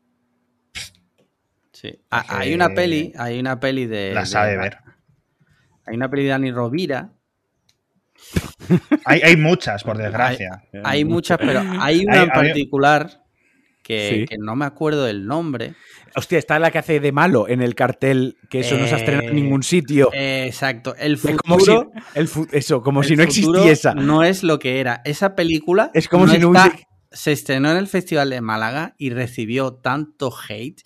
Sí. Ah, hay una peli, hay una peli de. La sabe ver. Hay una peli de Dani Rovira. hay, muchas, por desgracia. Hay, muchas, pero hay una en particular que, no me acuerdo del nombre. Hostia, está la que hace de malo en el cartel, que eso no se ha estrenado en ningún sitio. exacto. El futuro. eso, como si no existiese. No es lo que era. Esa película. Es como si no Se estrenó en el Festival de Málaga y recibió tanto hate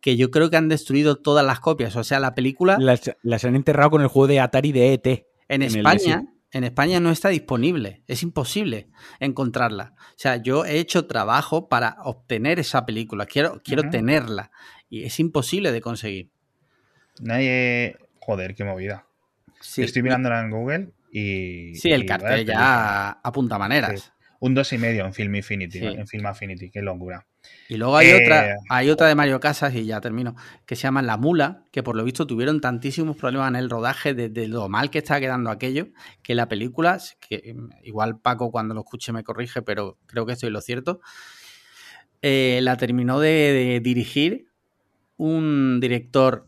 que yo creo que han destruido todas las copias. O sea, la película. Las, han enterrado con el juego de Atari de ET. En, España. En España no está disponible, es imposible encontrarla. O sea, yo he hecho trabajo para obtener esa película, quiero, quiero tenerla y es imposible de conseguir. Nadie... Joder, qué movida. Estoy mirándola en Google y... Sí, el cartel ya apunta maneras. Un dos y medio en Film Infinity, en Film Affinity, qué locura. Y luego hay otra, eh, hay otra de Mario Casas, y ya termino, que se llama La Mula, que por lo visto tuvieron tantísimos problemas en el rodaje de, lo mal que está quedando aquello, que la película, que igual Paco cuando lo escuche me corrige, pero creo que estoy lo cierto, eh, la terminó de, dirigir un director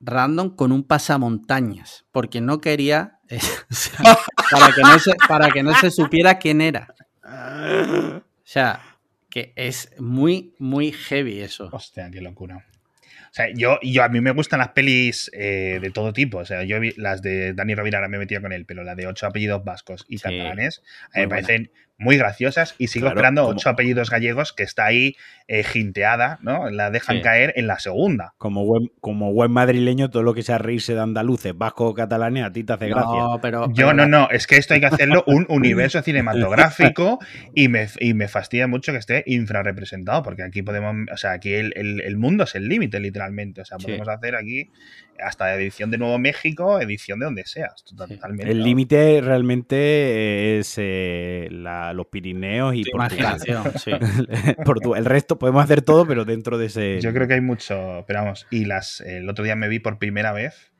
random con un pasamontañas, porque no quería, para, que no se, para que no se supiera quién era. O sea, que es muy, muy heavy eso. Hostia, qué locura. O sea, yo, yo a mí me gustan las pelis eh, de todo tipo. O sea, yo vi las de Dani Rovira, ahora me metía con él, pero la de ocho apellidos vascos y catalanes, a mí me parecen muy graciosas y sigo esperando ocho apellidos gallegos que está ahí eh, jinteada, ¿no? La dejan caer en la segunda. Como buen, como buen madrileño, todo lo que sea reírse de andaluces, vasco o catalán, a ti te hace gracia. Pero, Yo no, no, es que esto hay que hacerlo un universo cinematográfico y me, y me fastidia mucho que esté infrarrepresentado, porque aquí podemos, o sea, aquí el, mundo es el límite, literalmente. O sea, podemos hacer aquí hasta edición de Nuevo México, edición de donde seas. Totalmente. El límite realmente es eh, los Pirineos y Portugal. Sí. el resto podemos hacer todo, pero dentro de ese. Yo creo que hay mucho. Pero vamos, y las el otro día me vi por primera vez,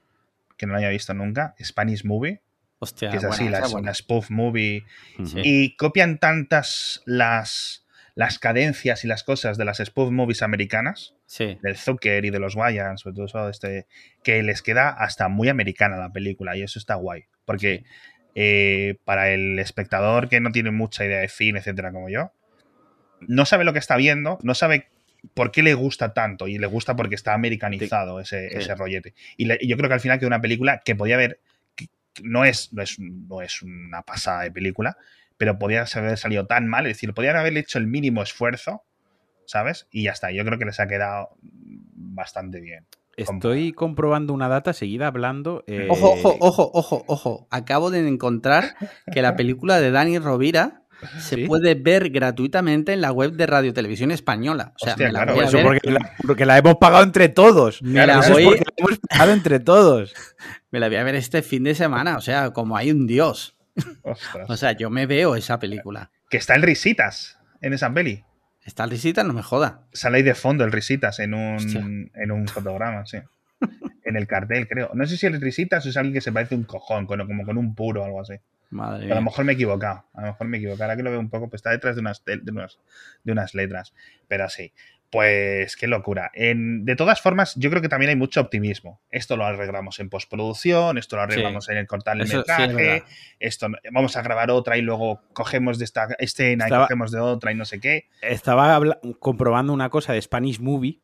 que no lo había visto nunca, Spanish Movie. Hostia, que es así, la, una spoof movie. Y copian tantas las las cadencias y las cosas de las spoof movies americanas, del Zucker y de los Wayans, sobre todo eso, este, que les queda hasta muy americana la película y eso está guay. Porque eh, para el espectador que no tiene mucha idea de cine, etcétera, como yo, no sabe lo que está viendo, no sabe por qué le gusta tanto y le gusta porque está americanizado ese, ese, rollete. Y, yo creo que al final queda una película que podía haber, no, es, no, es, no es una pasada de película, pero podía haber salido tan mal, es decir, podían haber hecho el mínimo esfuerzo, ¿sabes? Y ya está, yo creo que les ha quedado bastante bien. Estoy comprobando una data seguida hablando. Eh, ojo, ojo, ojo, ojo, ojo. Acabo de encontrar que la película de Dani Rovira se puede ver gratuitamente en la web de Radio Televisión Española. O sea, claro, eso porque la, hemos pagado entre todos. Me la voy... hemos pagado entre todos. Me la voy a ver este fin de semana. O sea, como hay un dios. O sea, yo me veo esa película. Que está el Risitas en esa peli. Está el Risitas, no me joda. Sale ahí de fondo el Risitas en un, en un fotograma, sí. en el cartel, creo. No sé si el Risitas es alguien que se parece un cojón, como con un puro o algo así. Madre a lo mejor me he equivocado. A lo mejor me he equivocado. Ahora que lo veo un poco, pues está detrás de unas, de unas, de unas letras. Pero sí. Pues qué locura. de todas formas, yo creo que también hay mucho optimismo. Esto lo arreglamos en postproducción, esto lo arreglamos en el cortar el metraje, esto vamos a grabar otra y luego cogemos de esta escena y cogemos de otra y no sé qué. Estaba comprobando una cosa de Spanish Movie,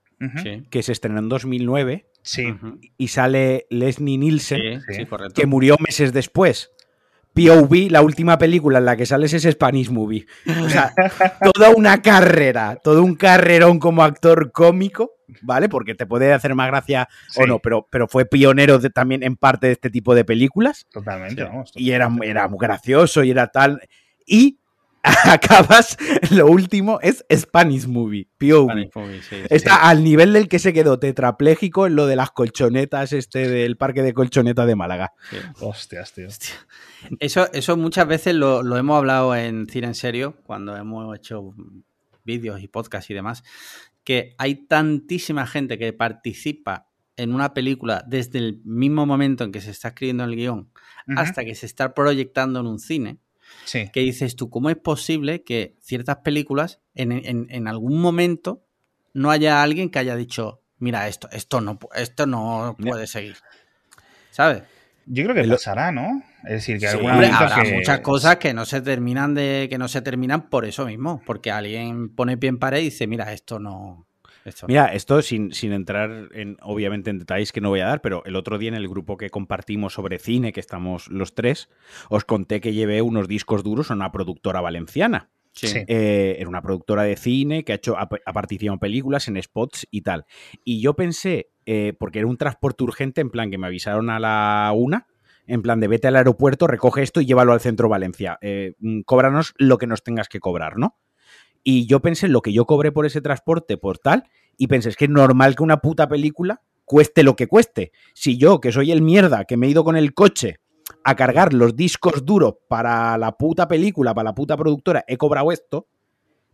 que se estrenó en 2009. Sí. Y sale Leslie Nielsen, que murió meses después. POV, la última película en la que sales es Spanish Movie. O sea, toda una carrera, todo un carrerón como actor cómico, ¿vale? Porque te puede hacer más gracia o no, pero, pero fue pionero también en parte de este tipo de películas. Totalmente, vamos. Y era, era muy gracioso y era tal. Y acabas, lo último es Spanish Movie, POV. Está al nivel del que se quedó tetrapléjico en lo de las colchonetas, este del parque de colchonetas de Málaga. Hostias, tío. Eso, eso muchas veces lo, lo, hemos hablado en Cine en Serio, cuando hemos hecho vídeos y podcasts y demás, que hay tantísima gente que participa en una película desde el mismo momento en que se está escribiendo el guion hasta que se está proyectando en un cine que dices tú, ¿cómo es posible que ciertas películas en, algún momento no haya alguien que haya dicho, mira, esto, esto no, esto no puede seguir? ¿Sabes? Yo creo que pasará, ¿no? Es decir, que muchas cosas que no se terminan de que no se terminan por eso mismo, porque alguien pone pie en pared y dice, mira, esto no Mira, esto sin, sin, entrar en, obviamente en detalles que no voy a dar, pero el otro día en el grupo que compartimos sobre cine, que estamos los tres, os conté que llevé unos discos duros a una productora valenciana. Sí. Eh, era una productora de cine que ha hecho ha, participado en películas, en spots y tal. Y yo pensé, eh, porque era un transporte urgente, en plan que me avisaron a la una, en plan de vete al aeropuerto, recoge esto y llévalo al centro Valencia. Eh, mm, cóbranos lo que nos tengas que cobrar, ¿no? Y yo pensé en lo que yo cobré por ese transporte por tal, y pensé, es que es normal que una puta película cueste lo que cueste. Si yo, que soy el mierda, que me he ido con el coche a cargar los discos duros para la puta película, para la puta productora, he cobrado esto,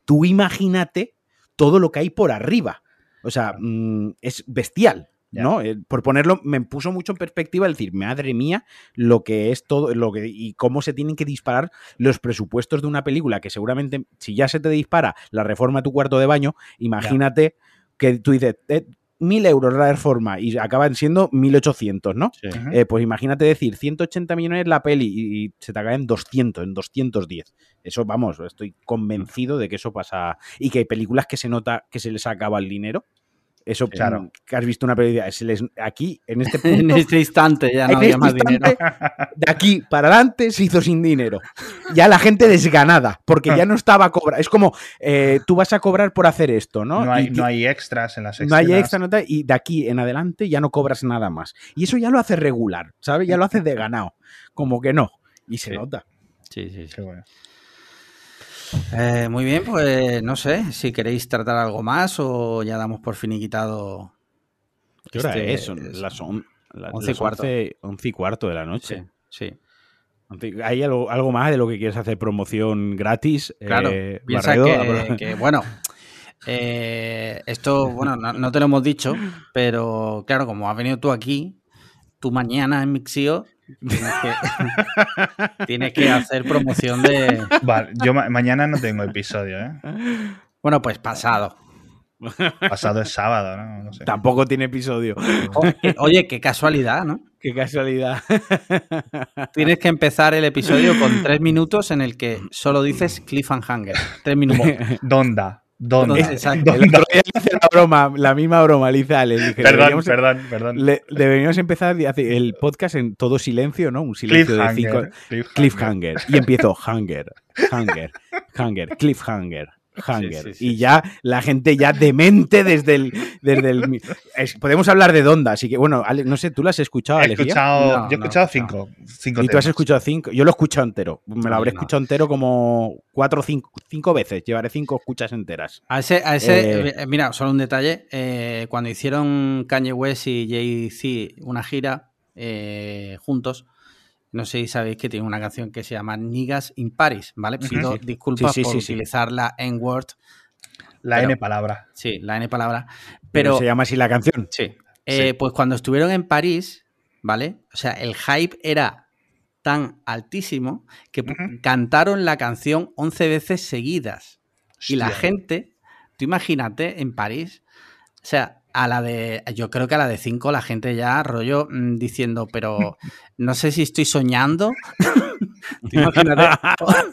tú imagínate todo lo que hay por arriba. O sea, mm, es bestial. ¿No? Eh, por ponerlo, me puso mucho en perspectiva el decir, madre mía, lo que es todo, lo que, y cómo se tienen que disparar los presupuestos de una película que seguramente, si ya se te dispara la reforma de tu cuarto de baño, imagínate que tú dices, eh, mil euros la reforma y acaban siendo 1800, ¿no? Eh, pues imagínate decir 180 millones la peli y, se te acaba en 200, en 210. Eso, vamos, estoy convencido de que eso pasa. Y que hay películas que se nota que se les acaba el dinero eso, claro, que has visto una película, aquí, en este punto, En este instante ya no había este más dinero. De aquí para adelante se hizo sin dinero. Ya la gente desganada, porque ya no estaba a cobrar. Es como, eh, tú vas a cobrar por hacer esto, ¿no? No hay, no hay extras en las extras. No hay extras, y de aquí en adelante ya no cobras nada más. Y eso ya lo hace regular, ¿sabes? Ya lo hace de ganado. Como que no. Y se nota. Sí, sí, sí. bueno. Eh, muy bien, pues no sé si queréis tratar algo más o ya damos por finiquitado. ¿Qué hora este, es? Las, 11 y cuarto. 11 y cuarto de la noche. Sí. ¿Hay algo, algo, más de lo que quieres hacer promoción gratis? Claro, eh, piensa que, bueno, eh, esto, bueno, no, te lo hemos dicho, pero claro, como has venido tú aquí, tú mañana en Mixio tienes que, hacer promoción de... Vale, yo mañana no tengo episodio, ¿eh? Bueno, pues pasado. Pasado es sábado, ¿no? Tampoco tiene episodio. Oye, qué casualidad, ¿no? Qué casualidad. Tienes que empezar el episodio con tres minutos en el que solo dices cliffhanger. Tres minutos. Donda. ¿Dónde? Exacto. El otro día le hice la broma, la misma broma, le hice a Alex. perdón, perdón, perdón. deberíamos empezar el podcast en todo silencio, ¿no? Un silencio de cinco. Cliffhanger. cliffhanger. Y empiezo, hunger, hunger, hunger, cliffhanger. Hanger. y ya la gente ya demente desde el. Desde el podemos hablar de Donda, así que bueno, no sé, ¿tú lo has escuchado, he escuchado Yo he escuchado cinco, cinco. Y tú has escuchado cinco. Yo lo he escuchado entero. Me lo habré escuchado entero como cuatro o cinco, cinco veces. Llevaré cinco escuchas enteras. A ese, a ese eh, mira, solo un detalle. Eh, cuando hicieron Kanye West y Jay-Z una gira eh, juntos no sé si sabéis que tiene una canción que se llama Niggas in Paris, ¿vale? Pido disculpas por utilizar la N-word. La N palabra. Sí, la N palabra. Pero, se llama así la canción. Sí. Eh, pues cuando estuvieron en París, ¿vale? O sea, el hype era tan altísimo que cantaron la canción 11 veces seguidas. Y la gente, tú imagínate en París, o sea, a la de, yo creo que a la de 5 la gente ya rollo mm, diciendo, pero no sé si estoy soñando. Imagínate,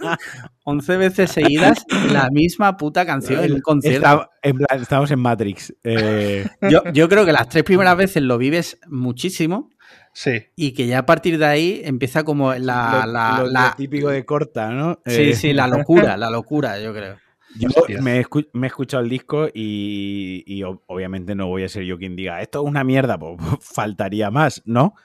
11 veces seguidas la misma puta canción en un concierto. estamos en Matrix. Eh. Yo, creo que las tres primeras veces lo vives muchísimo. Sí. Y que ya a partir de ahí empieza como la... la, típico de corta, ¿no? Sí, eh. sí, la locura, la locura, yo creo. Yo me he, escuchado el disco y, obviamente no voy a ser yo quien diga esto es una mierda, pues faltaría más, ¿no?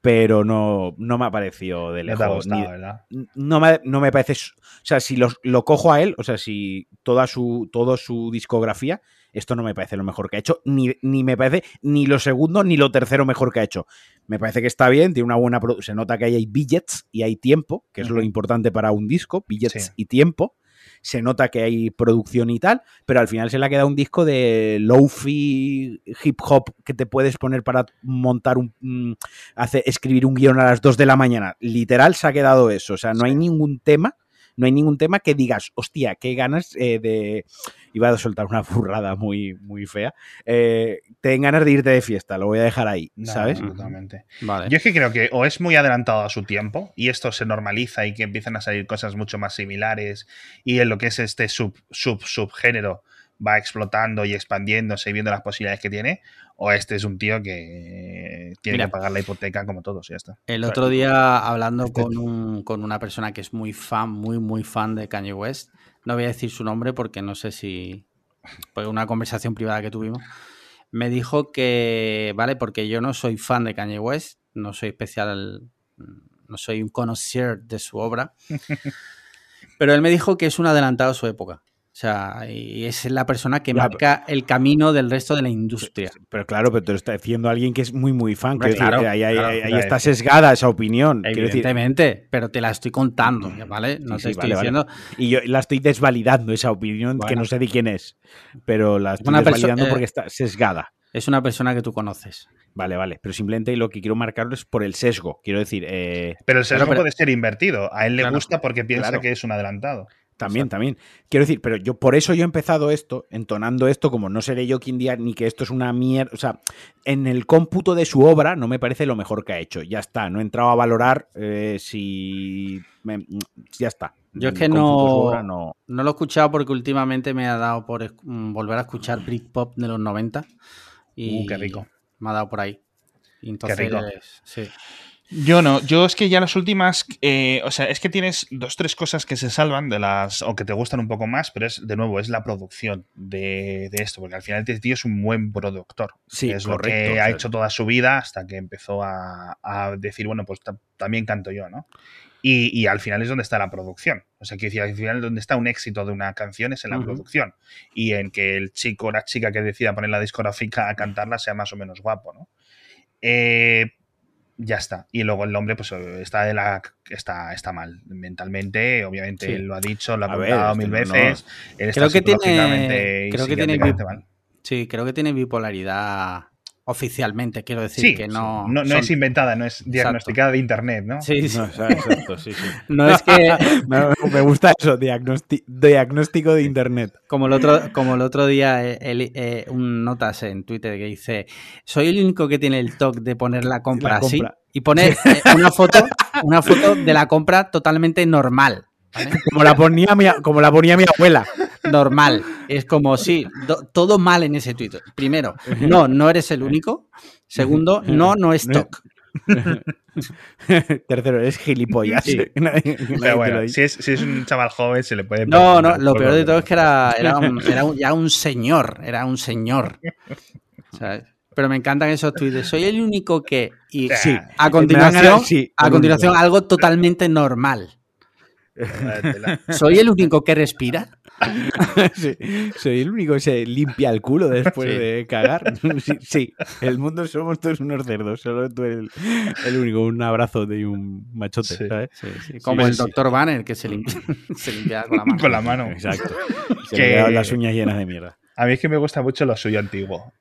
Pero no, no me ha parecido de lejos. No, ¿verdad? no, me, no me parece. O sea, si lo cojo a él, o sea, si toda su, toda su discografía, esto no me parece lo mejor que ha hecho, ni, ni, me parece ni lo segundo ni lo tercero mejor que ha hecho. Me parece que está bien, tiene una buena se nota que ahí hay billets y hay tiempo, que es lo importante para un disco, billets y tiempo se nota que hay producción y tal, pero al final se le ha quedado un disco de lofi hip hop que te puedes poner para montar un mm, hacer, escribir un guion a las 2 de la mañana. Literal se ha quedado eso, o sea, no hay ningún tema no hay ningún tema que digas, hostia, qué ganas eh, de. Iba a soltar una burrada muy, muy fea. Eh, ten ganas de irte de fiesta, lo voy a dejar ahí, ¿sabes? Absolutamente. Vale. Yo es que creo que o es muy adelantado a su tiempo y esto se normaliza y que empiezan a salir cosas mucho más similares y en lo que es este sub, sub, subgénero va explotando y expandiéndose y viendo las posibilidades que tiene, o este es un tío que tiene que pagar la hipoteca como todos y ya está. El otro día hablando este con, una persona que es muy fan, muy, muy fan de Kanye West, no voy a decir su nombre porque no sé si fue una conversación privada que tuvimos, me dijo que, vale, porque yo no soy fan de Kanye West, no soy especial, no soy un conocedor de su obra, pero él me dijo que es un adelantado a su época. O sea, y es la persona que marca el camino del resto de la industria. Pero claro, pero te lo está diciendo alguien que es muy, muy fan. Que ahí, está sesgada esa opinión. Evidentemente, pero te la estoy contando, ¿vale? No te estoy diciendo. Y yo la estoy desvalidando, esa opinión, que no sé de quién es. Pero la estoy desvalidando porque está sesgada. Es una persona que tú conoces. Vale, vale. Pero simplemente lo que quiero marcarlo es por el sesgo. Quiero decir. Eh, pero el sesgo puede ser invertido. A él le gusta porque piensa que es un adelantado. También, también. Quiero decir, pero yo por eso yo he empezado esto, entonando esto, como no seré yo quien diga ni que esto es una mierda. O sea, en el cómputo de su obra no me parece lo mejor que ha hecho. Ya está, no he entrado a valorar eh, si. ya está. Yo es que no, no, lo he escuchado porque últimamente me ha dado por mm, volver a escuchar Britpop de los 90. Y uh, qué rico. Me ha dado por ahí. Entonces, qué rico. sí. Yo no, yo es que ya las últimas, eh, o sea, es que tienes dos, tres cosas que se salvan de las, o que te gustan un poco más, pero es, de nuevo, es la producción de, esto, porque al final este tío es un buen productor. Sí, es lo que ha hecho toda su vida hasta que empezó a, decir, bueno, pues también canto yo, ¿no? Y, al final es donde está la producción. O sea, que al final donde está un éxito de una canción es en la producción. Y en que el chico o la chica que decida poner la discográfica a cantarla sea más o menos guapo, ¿no? Eh, ya está. Y luego el hombre, pues está de la está, está mal mentalmente, obviamente él lo ha dicho, lo ha comentado mil veces. creo que tiene, creo que tiene, sí, creo que tiene bipolaridad oficialmente, quiero decir que no. No, es inventada, no es diagnosticada de internet, ¿no? Sí, sí. No, exacto, sí, sí. no es que. me, gusta eso, diagnóstico de internet. Como el otro, como el otro día, eh, eh, un notas en Twitter que dice: Soy el único que tiene el toque de poner la compra, así y poner eh, una foto, una foto de la compra totalmente normal. Como, la ponía mi, como la ponía mi abuela normal. Es como, sí, todo mal en ese Twitter. Primero, no, no eres el único. Segundo, no, no es TOC. Tercero, es gilipollas. Pero bueno, si es, un chaval joven se le puede... No, no, lo peor de todo es que era, era, ya un señor, era un señor. Pero me encantan esos tweets. Soy el único que... Y a continuación, a continuación algo totalmente normal. ¿Soy el único que respira? soy el único que se limpia el culo después de cagar. Sí, el mundo somos todos unos cerdos, solo tú eres el, único. Un abrazo de un machote, ¿sabes? Como el doctor Banner que se limpia, con la mano. Con la mano. Exacto. Se que... las uñas llenas de mierda. A mí es que me gusta mucho lo suyo antiguo.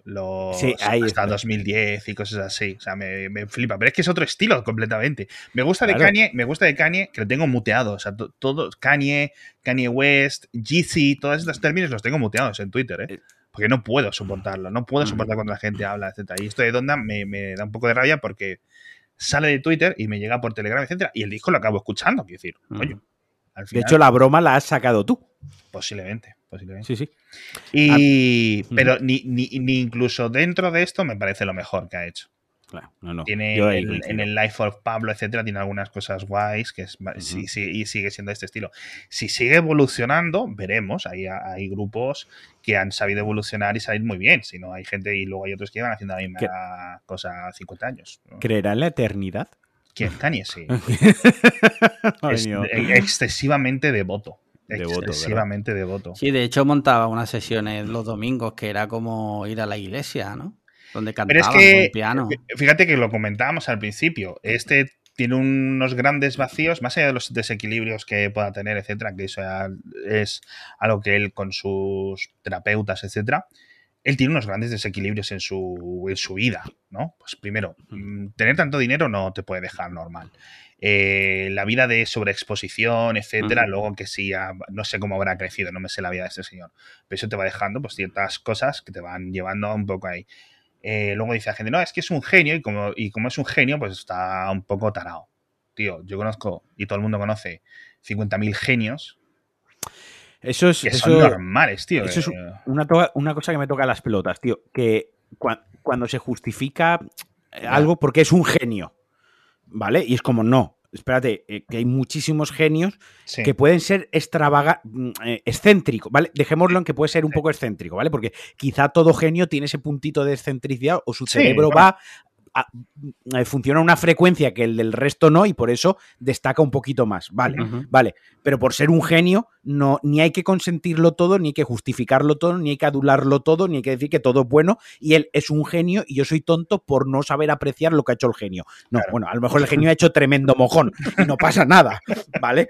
Sí, ahí hasta 2010 y cosas así. O sea, me, flipa. Pero es que es otro estilo completamente. Me gusta de Kanye, me gusta de Kanye, que lo tengo muteado. O sea, todo, Kanye, Kanye West, Jeezy, todos estos términos los tengo muteados en Twitter, ¿eh? Porque no puedo soportarlo. No puedo soportar cuando la gente habla, etc. Y esto de Donda me, me da un poco de rabia porque sale de Twitter y me llega por Telegram, etcétera, y el disco lo acabo escuchando. Quiero decir, coño. De hecho, la broma la has sacado tú. Posiblemente. Posiblemente. Sí, sí. Y, ah, pero ni, ni, ni, incluso dentro de esto me parece lo mejor que ha hecho. Claro, no, no. Tiene en el Life of Pablo, etcétera, tiene algunas cosas guays que es, sí, sí, y sigue siendo este estilo. Si sigue evolucionando, veremos. Hay, hay grupos que han sabido evolucionar y salir muy bien. Si no, hay gente y luego hay otros que van haciendo la misma cosa 50 años. ¿Creerá en la eternidad? ¿Quién? Kanye, sí. es excesivamente devoto excesivamente devoto. Sí, de hecho montaba unas sesiones los domingos que era como ir a la iglesia, ¿no? Donde cantaba con piano. Fíjate que lo comentábamos al principio. Este tiene unos grandes vacíos, más allá de los desequilibrios que pueda tener, etcétera, que eso es algo que él con sus terapeutas, etcétera, él tiene unos grandes desequilibrios en su, en su vida, ¿no? Pues primero, mm, tener tanto dinero no te puede dejar normal. Eh, la vida de sobreexposición, etcétera, luego que sí, no sé cómo habrá crecido, no me sé la vida de este señor, pero eso te va dejando pues ciertas cosas que te van llevando un poco ahí. Eh, luego dice la gente, no, es que es un genio y como, y como es un genio, pues está un poco tarado. Tío, yo conozco y todo el mundo conoce 50.000 genios. Eso es. Que son normales, tío. Eso es una, una, cosa que me toca las pelotas, tío. Que cuando se justifica algo porque es un genio. ¿vale? Y es como, no, espérate, eh, que hay muchísimos genios que pueden ser extravagantes, mm, eh, excéntricos, ¿vale? Dejémoslo en que puede ser un poco excéntrico, ¿vale? Porque quizá todo genio tiene ese puntito de excentricidad o su cerebro va eh, funciona a una frecuencia que el del resto no y por eso destaca un poquito más. Vale, vale. Pero por ser un genio, no, ni hay que consentirlo todo, ni hay que justificarlo todo, ni hay que adularlo todo, ni hay que decir que todo es bueno y él es un genio y yo soy tonto por no saber apreciar lo que ha hecho el genio. No, bueno, a lo mejor el genio ha hecho tremendo mojón y no pasa nada, ¿vale?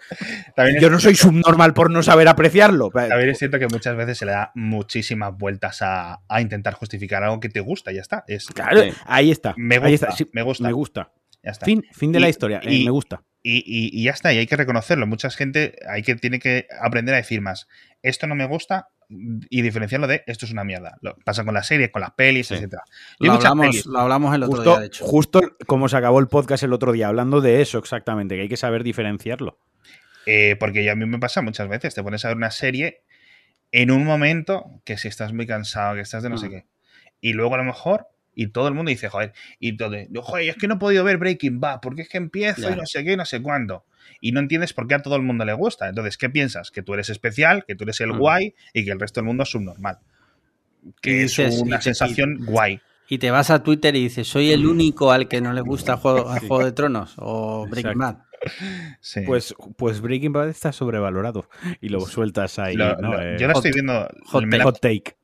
yo no soy subnormal por no saber apreciarlo. También es cierto que muchas veces se le da muchísimas vueltas a, intentar justificar algo que te gusta, y ya está. Es, claro, ahí está. Me gusta, me gusta. Me gusta. Ya está. Fin, fin de la historia. Eh, me gusta. Y, ya está, y hay que reconocerlo. Mucha gente hay que, tiene que aprender a decir más. Esto no me gusta y diferenciarlo de esto es una mierda. Lo pasa con las series, con las pelis, etc. Lo hablamos, lo hablamos, el otro día, de hecho. Justo como se acabó el podcast el otro día, hablando de eso exactamente, que hay que saber diferenciarlo. Eh, porque ya a mí me pasa muchas veces, te pones a ver una serie en un momento que si estás muy cansado, que estás de no sé mm. qué. Y luego a lo mejor y todo el mundo dice, joder, y todo, joder, es que no he podido ver Breaking Bad, porque es que empiezo y no sé qué, no sé cuándo. Y no entiendes por qué a todo el mundo le gusta. Entonces, ¿qué piensas? Que tú eres especial, que tú eres el mm. guay y que el resto del mundo es subnormal. Que es una sensación guay. Y te vas a Twitter y dices, soy el único al que no le gusta Juego, Juego de Tronos o Breaking Bad. Pues, pues Breaking Bad está sobrevalorado y lo sueltas ahí. yo lo estoy viendo. Hot, take. Hot take.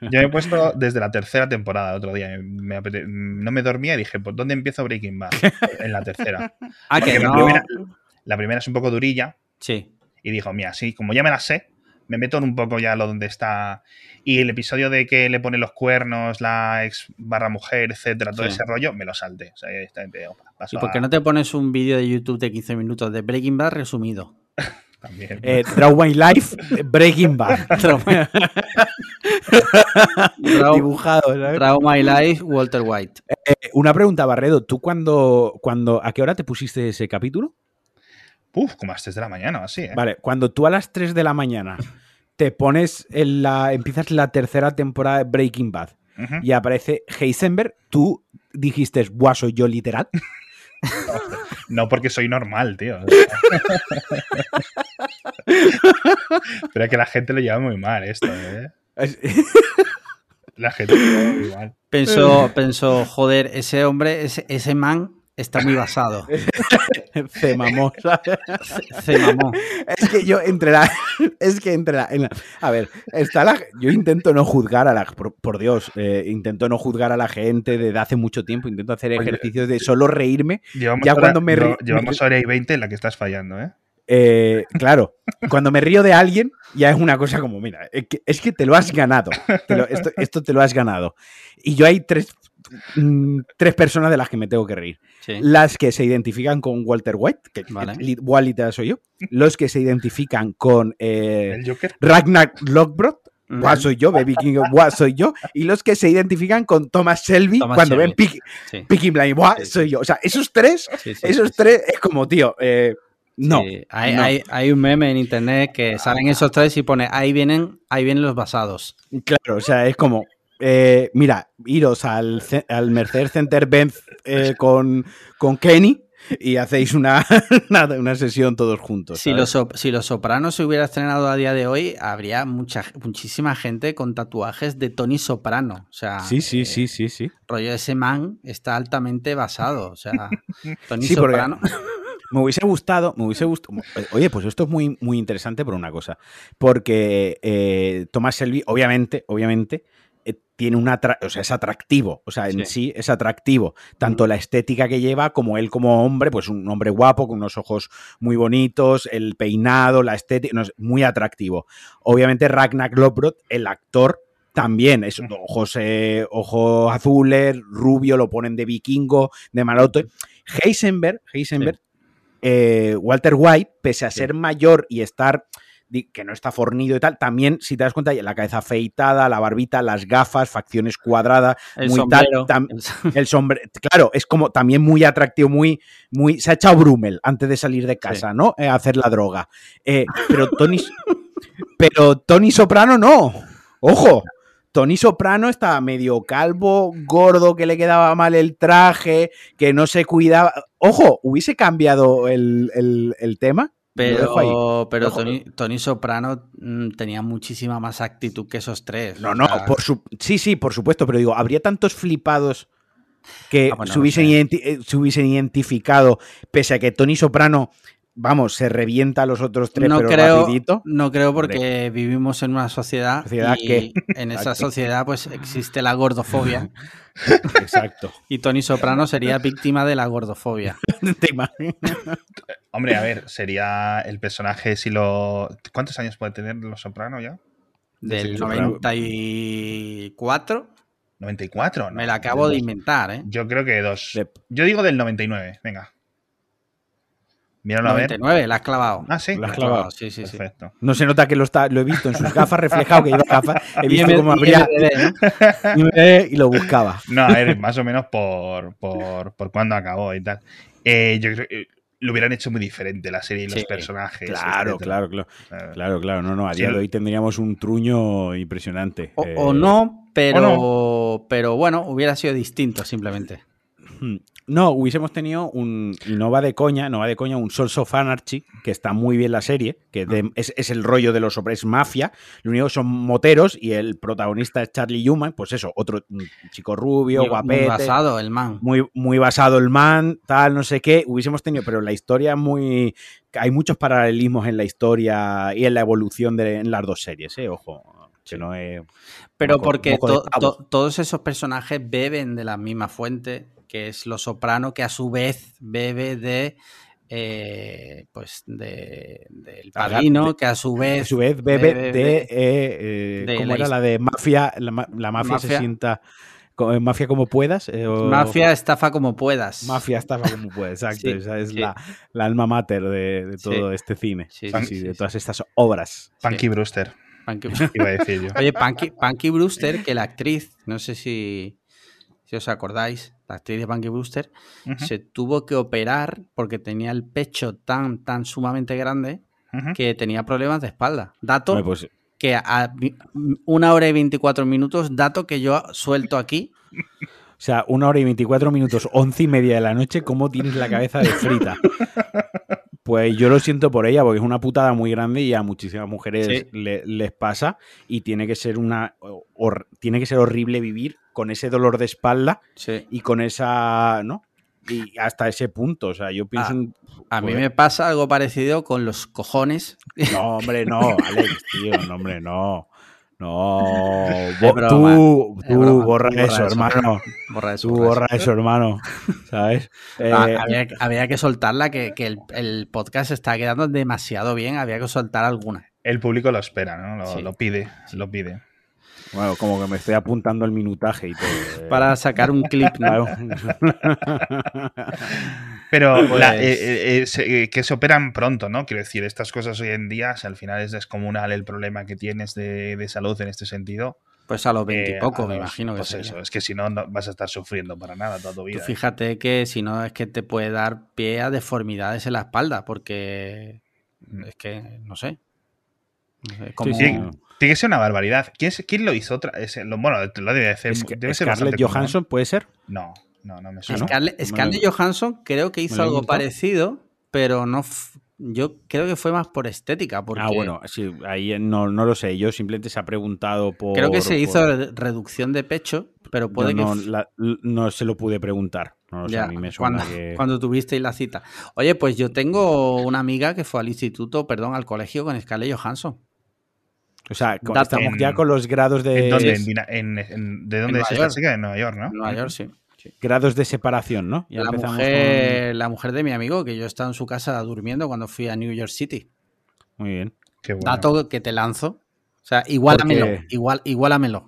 Yo me he puesto desde la tercera temporada, otro día. no me dormía y dije, ¿por dónde empiezo Breaking Bad? En la tercera. ah, que la, primera, la primera es un poco durilla. Sí. Y dijo, mira, sí, como ya me la sé, me meto en un poco ya lo donde está. Y el episodio de que le pone los cuernos, la ex barra mujer, etcétera, todo ese rollo, me lo salté. O sea, está, ¿Y por qué no te pones un vídeo de YouTube de 15 minutos de Breaking Bad resumido? También. Eh, Draw My Life, Breaking Bad. Dibujado. Draw My Life, Walter White. Eh, una pregunta, Barredo. ¿Tú cuando, cuando, a qué hora te pusiste ese capítulo? Uf, como a las 3 de la mañana, así, ¿eh? Vale, cuando tú a las 3 de la mañana te pones en la. empiezas la tercera temporada de Breaking Bad y aparece Heisenberg, tú dijiste, buah, soy yo literal. No, porque soy normal, tío. Pero es que la gente lo lleva muy mal esto, ¿eh? La gente lo lleva muy mal. Pensó, pensó joder, ese hombre, ese, ese man está muy basado. Se mamó, Es que yo entre la. Es que entre la. a ver, está la. Yo intento no juzgar a la. Por, Dios, eh, intento no juzgar a la gente desde hace mucho tiempo. Intento hacer ejercicios de solo reírme. ya cuando me Llevamos hora y 20 en la que estás fallando, ¿eh? ¿eh? claro, cuando me río de alguien, ya es una cosa como, mira, es que, te lo has ganado. esto, esto, te lo has ganado. Y yo hay tres, tres personas de las que me tengo que reír. Las que se identifican con Walter White, que vale. soy yo. Los que se identifican con eh, Ragnar Lockbrot, soy yo, Baby King, soy yo. Y los que se identifican con Thomas Shelby cuando ven Picking Blind, soy yo. O sea, esos tres, esos tres es como, tío, eh, no, hay, Hay, un meme en internet que salen esos tres y pone ahí vienen, ahí vienen los basados. Claro, o sea, es como, eh, mira, iros al, al Mercedes Center Benz eh, con, con Kenny y hacéis una, una, sesión todos juntos. Si los, si los Sopranos se hubiera estrenado a día de hoy, habría mucha, muchísima gente con tatuajes de Tony Soprano. O sea, sí, sí, sí, eh, sí, sí. Rollo de ese man está altamente basado. O sea, Tony Soprano. Me hubiese gustado, me hubiese gustado. Oye, pues esto es muy, muy interesante por una cosa. Porque Thomas Shelby, obviamente, obviamente, eh, tiene una, o sea, es atractivo, o sea, en sí. es atractivo, tanto la estética que lleva como él como hombre, pues un hombre guapo con unos ojos muy bonitos, el peinado, la estética, muy atractivo. Obviamente Ragnar Lobrot, el actor, también es ojos, eh, ojos azules, rubio, lo ponen de vikingo, de malote. Heisenberg, Heisenberg, eh, Walter White, pese a ser mayor y estar que no está fornido y tal, también, si te das cuenta, la cabeza afeitada, la barbita, las gafas, facciones cuadradas, el muy sombrero. el sombrero. Claro, es como también muy atractivo, muy, muy. Se ha echado Brummel antes de salir de casa, ¿no? Eh, a hacer la droga. Eh, pero Tony. pero Tony Soprano no. Ojo. Tony Soprano estaba medio calvo, gordo, que le quedaba mal el traje, que no se cuidaba. Ojo, hubiese cambiado el, el tema pero, pero Tony, Soprano mm, tenía muchísima más actitud que esos tres. No, no, por sí, sí, por supuesto, pero digo, habría tantos flipados que ah, se, hubiesen eh, se, hubiesen identificado, pese a que Tony Soprano vamos, se revienta a los otros tres, no pero creo, rapidito. No creo porque vivimos en una sociedad, y en esa sociedad pues existe la gordofobia. Exacto. Y Tony Soprano sería víctima de la gordofobia. Hombre, a ver, sería el personaje si lo... ¿Cuántos años puede tener Los Soprano ya? Del 94. 94, Me la acabo de inventar, ¿eh? Yo creo que dos. Yo digo del 99, venga. Míralo 99, a ver. la has clavado. Ah, sí. La has clavado. Sí, sí, Perfecto. No se nota que lo, está, lo he visto en sus gafas reflejado, que lleva gafas. He visto cómo abría y lo buscaba. No, es más o menos por, por, por cuándo acabó y tal. Eh, yo creo que lo hubieran hecho muy diferente la serie y los personajes. Claro, claro, claro, claro. Claro, No, no, a día de hoy tendríamos un truño impresionante. O, o no, pero, o no. pero bueno, hubiera sido distinto simplemente. No, hubiésemos tenido un. Y no va de coña, no va de coña, un Souls of Anarchy, que está muy bien la serie, que ah. es, el rollo de los hombres mafia. Lo único son moteros y el protagonista es Charlie Human, pues eso, otro chico rubio, guapete. Muy basado el man. Muy, muy basado el man, tal, no sé qué. Hubiésemos tenido, pero la historia es muy. Hay muchos paralelismos en la historia y en la evolución de en las dos series, ¿eh? Ojo. no es... Pero porque todos esos personajes beben de la misma fuente, que es lo soprano, que a su vez bebe de eh, pues de, del padrino, que a su vez. A su vez bebe, de. Eh, eh, ¿Cómo era la de mafia? La, mafia, se sienta. Mafia como puedas. Mafia estafa como puedas. Mafia estafa como puedas, exacto. esa es la, alma mater de, todo este cine. Sí, de todas estas obras. Punky Brewster. Iba a decir yo. Oye, Punky, Punky Brewster, que la actriz, no sé si, si os acordáis, la actriz de Punky Brewster, se tuvo que operar porque tenía el pecho tan, tan sumamente grande que tenía problemas de espalda. Dato pues que a una hora y 24 minutos, dato que yo suelto aquí. O sea, una hora y 24 minutos, once y media de la noche, ¿cómo tienes la cabeza de frita? Pues yo lo siento por ella, porque es una putada muy grande y a muchísimas mujeres les pasa. Y tiene que ser una. tiene que ser horrible vivir con ese dolor de espalda y con esa. ¿No? Y hasta ese punto. O sea, yo pienso a, mí me pasa algo parecido con los cojones. No, hombre, no, Alex, tío, no, hombre, no. No, tú, tú borra, eso, hermano. Borra eso, tú borra eso, hermano. ¿Sabes? Ah, eh, había, que soltarla, que, que el, el, podcast está quedando demasiado bien. Había que soltar alguna. El público lo espera, ¿no? Lo, lo pide, lo pide. Bueno, como que me estoy apuntando el minutaje y todo. Eh. Para sacar un clip nuevo. Pero pues eh, eh, que se operan pronto, ¿no? Quiero decir, estas cosas hoy en día, al final es descomunal el problema que tienes de, salud en este sentido. Pues a los 20 y poco, me imagino que pues eso, es que si no, no vas a estar sufriendo para nada toda tu vida. fíjate que si no es que te puede dar pie a deformidades en la espalda, porque mm. es que, no sé. Como... Sí, tiene que ser una barbaridad. ¿Quién, quién lo hizo? Otra? bueno, lo debe hacer. debe ¿Scarlett Johansson puede ser? No, no, no me suena. Scarlett, Johansson creo que hizo algo parecido, pero no. Yo creo que fue más por estética. Porque... Ah, bueno, sí, ahí no, no lo sé. Yo simplemente se ha preguntado por. Creo que se hizo reducción de pecho, pero puede no, que. no se lo pude preguntar. No lo sé, a mí me suena cuando, que... cuando tuvisteis la cita. Oye, pues yo tengo una amiga que fue al instituto, perdón, al colegio con Scarlett Johansson. O sea, estamos ya con los grados de. ¿En dónde? ¿De dónde es esta chica? En Nueva York, ¿no? En Nueva York, sí. Grados de separación, ¿no? la, mujer, la mujer de mi amigo, que yo estaba en su casa durmiendo cuando fui a New York City. Muy bien. Qué bueno. Dato que te lanzo. O sea, igualamelo. Igual, igualamelo.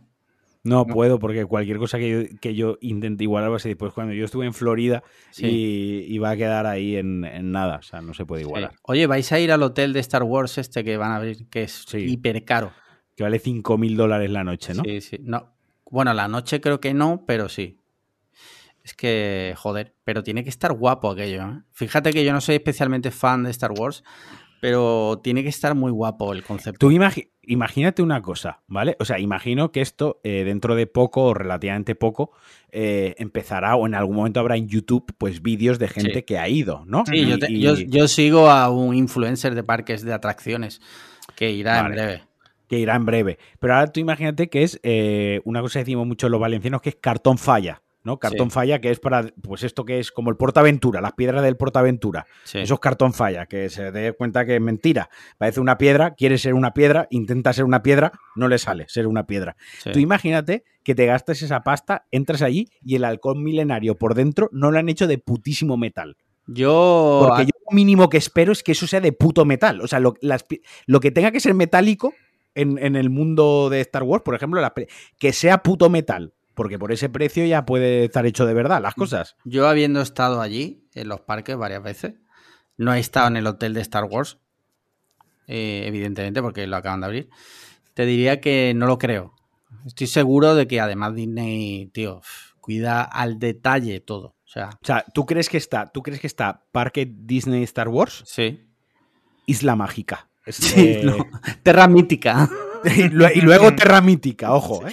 No, puedo, porque cualquier cosa que yo, que yo intente igualar va a ser después. Cuando yo estuve en Florida y, va a quedar ahí en, nada. O sea, no se puede igualar. Oye, vais a ir al hotel de Star Wars este que van a abrir, que es hiper caro. Que vale 5 mil dólares la noche, ¿no? Sí, sí. No. Bueno, la noche creo que no, pero sí. Es que, joder, pero tiene que estar guapo aquello. ¿eh? Fíjate que yo no soy especialmente fan de Star Wars, pero tiene que estar muy guapo el concepto. Tú imagínate una cosa, ¿vale? O sea, imagino que esto eh, dentro de poco o relativamente poco eh, empezará o en algún momento habrá en YouTube pues vídeos de gente que ha ido, ¿no? Sí, yo, sigo a un influencer de parques de atracciones que irá en breve. Que irá en breve. Pero ahora tú imagínate que es eh, una cosa que decimos mucho los valencianos que es cartón falla. ¿No? Cartón falla, que es para, pues esto que es como el portaventura, las piedras del portaventura. Eso es cartón falla, que se dé cuenta que es mentira. Parece una piedra, quiere ser una piedra, intenta ser una piedra, no le sale ser una piedra. Tú imagínate que te gastes esa pasta, entras allí y el halcón milenario por dentro no lo han hecho de putísimo metal. Yo. Porque yo lo mínimo que espero es que eso sea de puto metal. O sea, lo, lo que tenga que ser metálico en, en, el mundo de Star Wars, por ejemplo, que sea puto metal porque por ese precio ya puede estar hecho de verdad las cosas. Yo habiendo estado allí, en los parques varias veces, no he estado en el hotel de Star Wars, eh, evidentemente, porque lo acaban de abrir, te diría que no lo creo. Estoy seguro de que además Disney, tío, cuida al detalle todo. O sea, o sea, ¿tú crees que está, tú crees que está Parque Disney Star Wars? Sí. Isla Mágica. Sí, Terra Mítica. y luego Terra Mítica, ojo. ¿eh?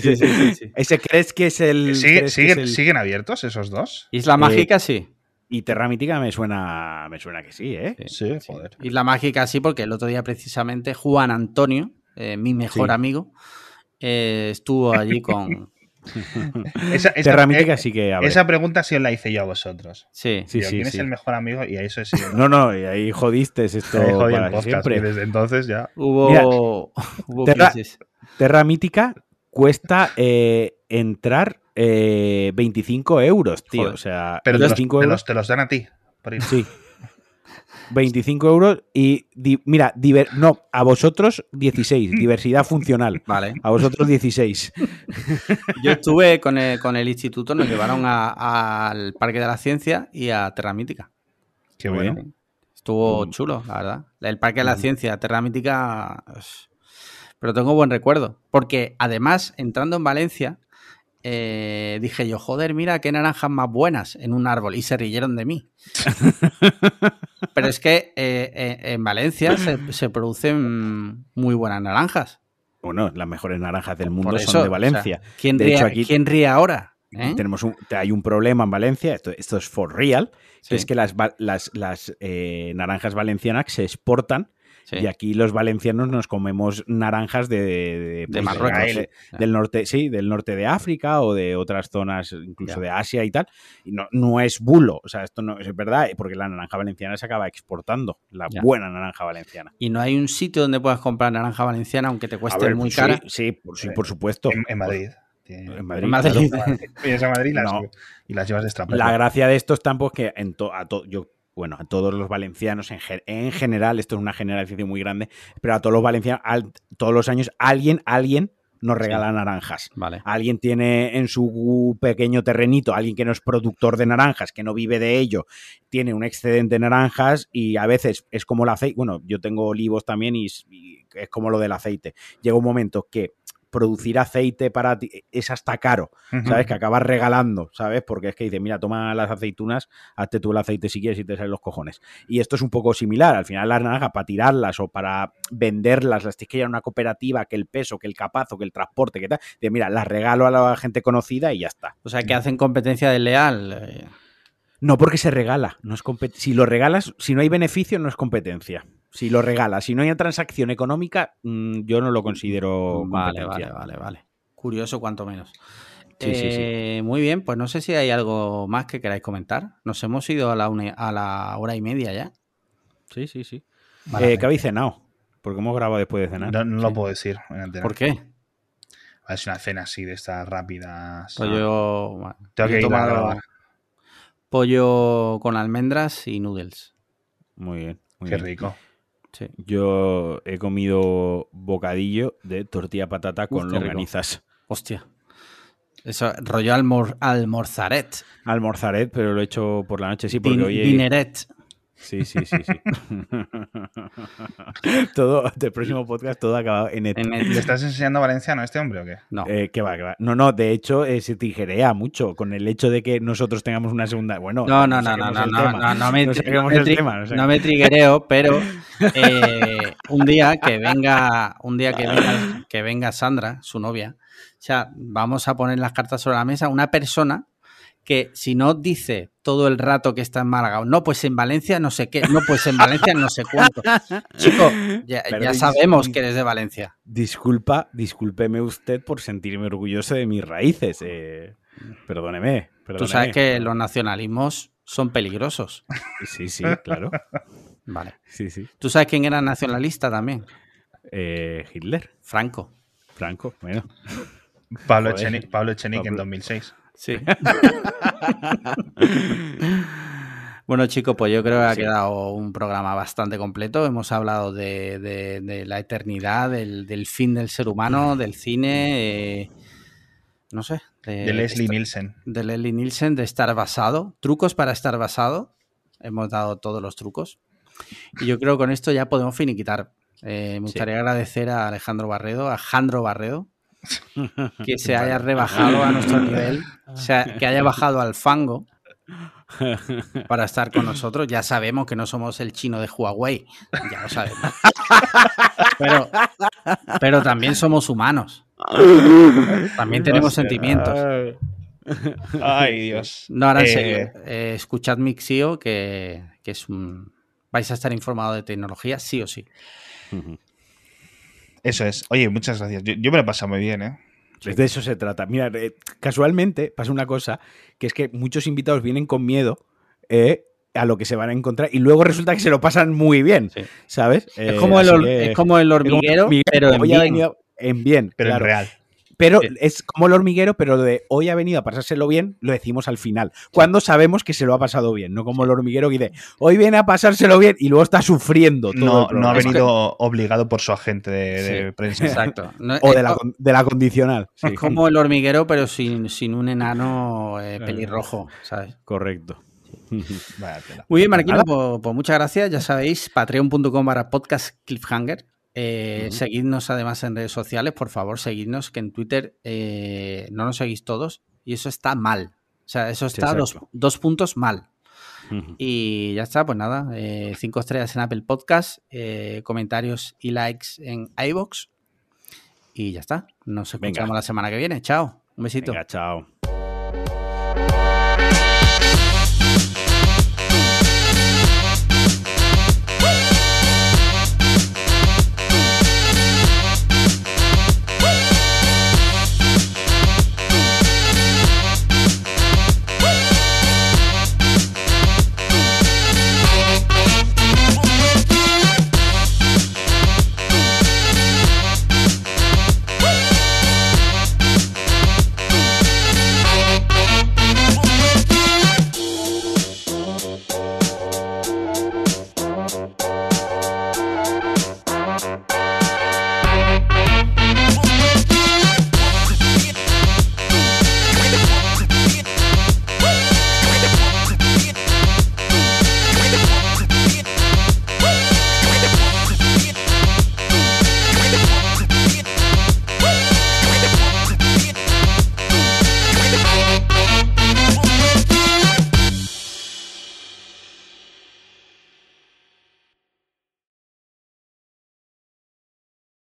Sí, sí, sí, ¿Ese crees que es el. ¿Siguen, abiertos esos dos? Isla Mágica, sí. Y Terra Mítica me suena, me suena que sí, ¿eh? Sí, joder. Isla Mágica sí, porque el otro día precisamente Juan Antonio, eh, mi mejor amigo, eh, estuvo allí con, esa, esa, sí que Esa pregunta sí os la hice yo a vosotros. Sí, sí, sí. ¿Quién es el mejor amigo? Y eso sí. No, no, y ahí jodiste esto para siempre. desde entonces ya. Hubo, Terra Mítica cuesta eh, entrar 25 euros, tío. O sea, pero te los, te los dan a ti. Sí. 25 euros y mira, no, a vosotros 16, diversidad funcional. Vale. A vosotros 16. Yo estuve con el, con el instituto, nos llevaron al Parque de la Ciencia y a Terra Mítica. Qué bueno. Estuvo mm. chulo, la verdad. El Parque de la mm. Ciencia, Terra Mítica. Pero tengo buen recuerdo. Porque además, entrando en Valencia, eh, dije yo, joder, mira qué naranjas más buenas en un árbol y se rieron de mí. Pero es que eh, eh, en Valencia se, producen muy buenas naranjas. Bueno, las mejores naranjas del mundo son de Valencia. ¿quién, ríe, ahora? Tenemos hay un problema en Valencia, esto, esto es for real, es que las, las, las naranjas valencianas se exportan y aquí los valencianos nos comemos naranjas de, pues, Marruecos. del norte, sí, del norte de África o de otras zonas, incluso de Asia y tal. Y no, no es bulo, o sea, esto no es verdad, porque la naranja valenciana se acaba exportando, la buena naranja valenciana. Y no hay un sitio donde puedas comprar naranja valenciana, aunque te cueste muy cara. Sí, por, sí, por supuesto. En, Madrid. En Madrid. En Madrid. a Madrid y las llevas de La gracia de estos tampos que en a yo bueno, a todos los valencianos en, en, general, esto es una generalización muy grande, pero a todos los valencianos, todos los años, alguien, alguien nos regala naranjas. Vale. Alguien tiene en su pequeño terrenito, alguien que no es productor de naranjas, que no vive de ello, tiene un excedente de naranjas y a veces es como el aceite. Bueno, yo tengo olivos también y es como lo del aceite. Llega un momento que producir aceite para ti es hasta caro, ¿sabes? Que acabas regalando, ¿sabes? Porque es que dice, mira, toma las aceitunas, hazte tú el aceite si quieres y te salen los cojones. Y esto es un poco similar, al final las naranjas para tirarlas o para venderlas, las tienes que ir a una cooperativa, que el peso, que el capazo, que el transporte, que tal, de mira, las regalo a la gente conocida y ya está. O sea, que hacen competencia desleal. Eh. No, porque se regala. No es si lo regalas, si no hay beneficio, no es competencia. Si lo regalas, si no hay transacción económica, mm, yo no lo considero. Vale, vale, vale, vale. Curioso, cuanto menos. Sí, sí, sí. Eh, muy bien, pues no sé si hay algo más que queráis comentar. Nos hemos ido a la, a la hora y media ya. Sí, sí, sí. Eh, ¿Qué habéis cenado? Porque hemos grabado después de cenar. No, lo puedo decir. ¿Por qué? Es una cena así de estas rápidas. Pollo. Ah. Tengo que ir a Pollo con almendras y noodles. Muy bien. Qué rico. Yo he comido bocadillo de tortilla patata con longanizas. Hostia. Eso, rollo almor, almorzaret. Almorzaret, pero lo he hecho por la noche, sí, porque hoy Dineret. Sí, sí, sí, sí. todo, del próximo podcast, todo acabado en et. ¿Le estás enseñando valenciano a este hombre o qué? No. Eh, que va, que va. No, no, de hecho, eh, se tijerea mucho con el hecho de que nosotros tengamos una segunda. Bueno, no, no, no, no, no, no, no, no, me, no me triguereo, pero eh, un día que venga, un día que venga, que venga Sandra, su novia, o sea, vamos a poner las cartas sobre la mesa, una persona que si no dice todo el rato que está en Málaga, no, pues en Valencia no sé qué, no, pues en Valencia no sé cuánto. Chico, ya, sabemos que eres de Valencia. Disculpa, discúlpeme usted por sentirme orgulloso de mis raíces. Eh, perdóneme, Tú sabes que los nacionalismos son peligrosos. Sí, sí, claro. Vale. Sí, sí. ¿Tú sabes quién era nacionalista también? Eh, Hitler. Franco. Franco, bueno. Pablo, Echenique, Pablo Echenique en 2006. Sí. bueno, chicos, pues yo creo que ha quedado un programa bastante completo. Hemos hablado de, la eternidad, del, fin del ser humano, del cine, eh, no sé. De, Leslie Nielsen. De Leslie Nielsen, de estar basado. Trucos para estar basado. Hemos dado todos los trucos. Y yo creo que con esto ya podemos finiquitar. Eh, me gustaría agradecer a Alejandro Barredo, a Jandro Barredo, que se haya rebajado a nuestro nivel, o sea, que haya bajado al fango para estar con nosotros. Ya sabemos que no somos el chino de Huawei, ya lo sabemos. Pero, pero también somos humanos. También tenemos sentimientos. Ay, Dios. No, ahora en eh, serio. Eh, escuchad Mixio, que, que es un... vais a estar informados de tecnología, sí o sí. Eso es. Oye, muchas gracias. Yo, me lo he pasado muy bien, ¿eh? De eso se trata. Mira, eh, casualmente pasa una cosa, que es que muchos invitados vienen con miedo eh, a lo que se van a encontrar y luego resulta que se lo pasan muy bien, ¿sabes? es, como el, es, como el, hormiguero, pero en bien. Pero en real. Pero es como el hormiguero, pero lo de hoy ha venido a pasárselo bien, lo decimos al final. Cuando sabemos que se lo ha pasado bien, no como el hormiguero que dice hoy viene a pasárselo bien y luego está sufriendo. no, no ha venido obligado por su agente de, prensa. Exacto. o de la, condicional. Es como el hormiguero, pero sin, sin un enano eh, pelirrojo, ¿sabes? Correcto. Muy bien, Marquino, pues, pues, muchas gracias. Ya sabéis, patreon.com para podcast cliffhanger. Eh, seguidnos además en redes sociales, por favor, seguidnos, que en Twitter eh, no nos seguís todos y eso está mal. O sea, eso está dos, puntos mal. Y ya está, pues nada, eh, cinco estrellas en Apple Podcast, comentarios y likes en iBox. Y ya está. Nos escuchamos la semana que viene. Chao. Un besito. Venga, chao.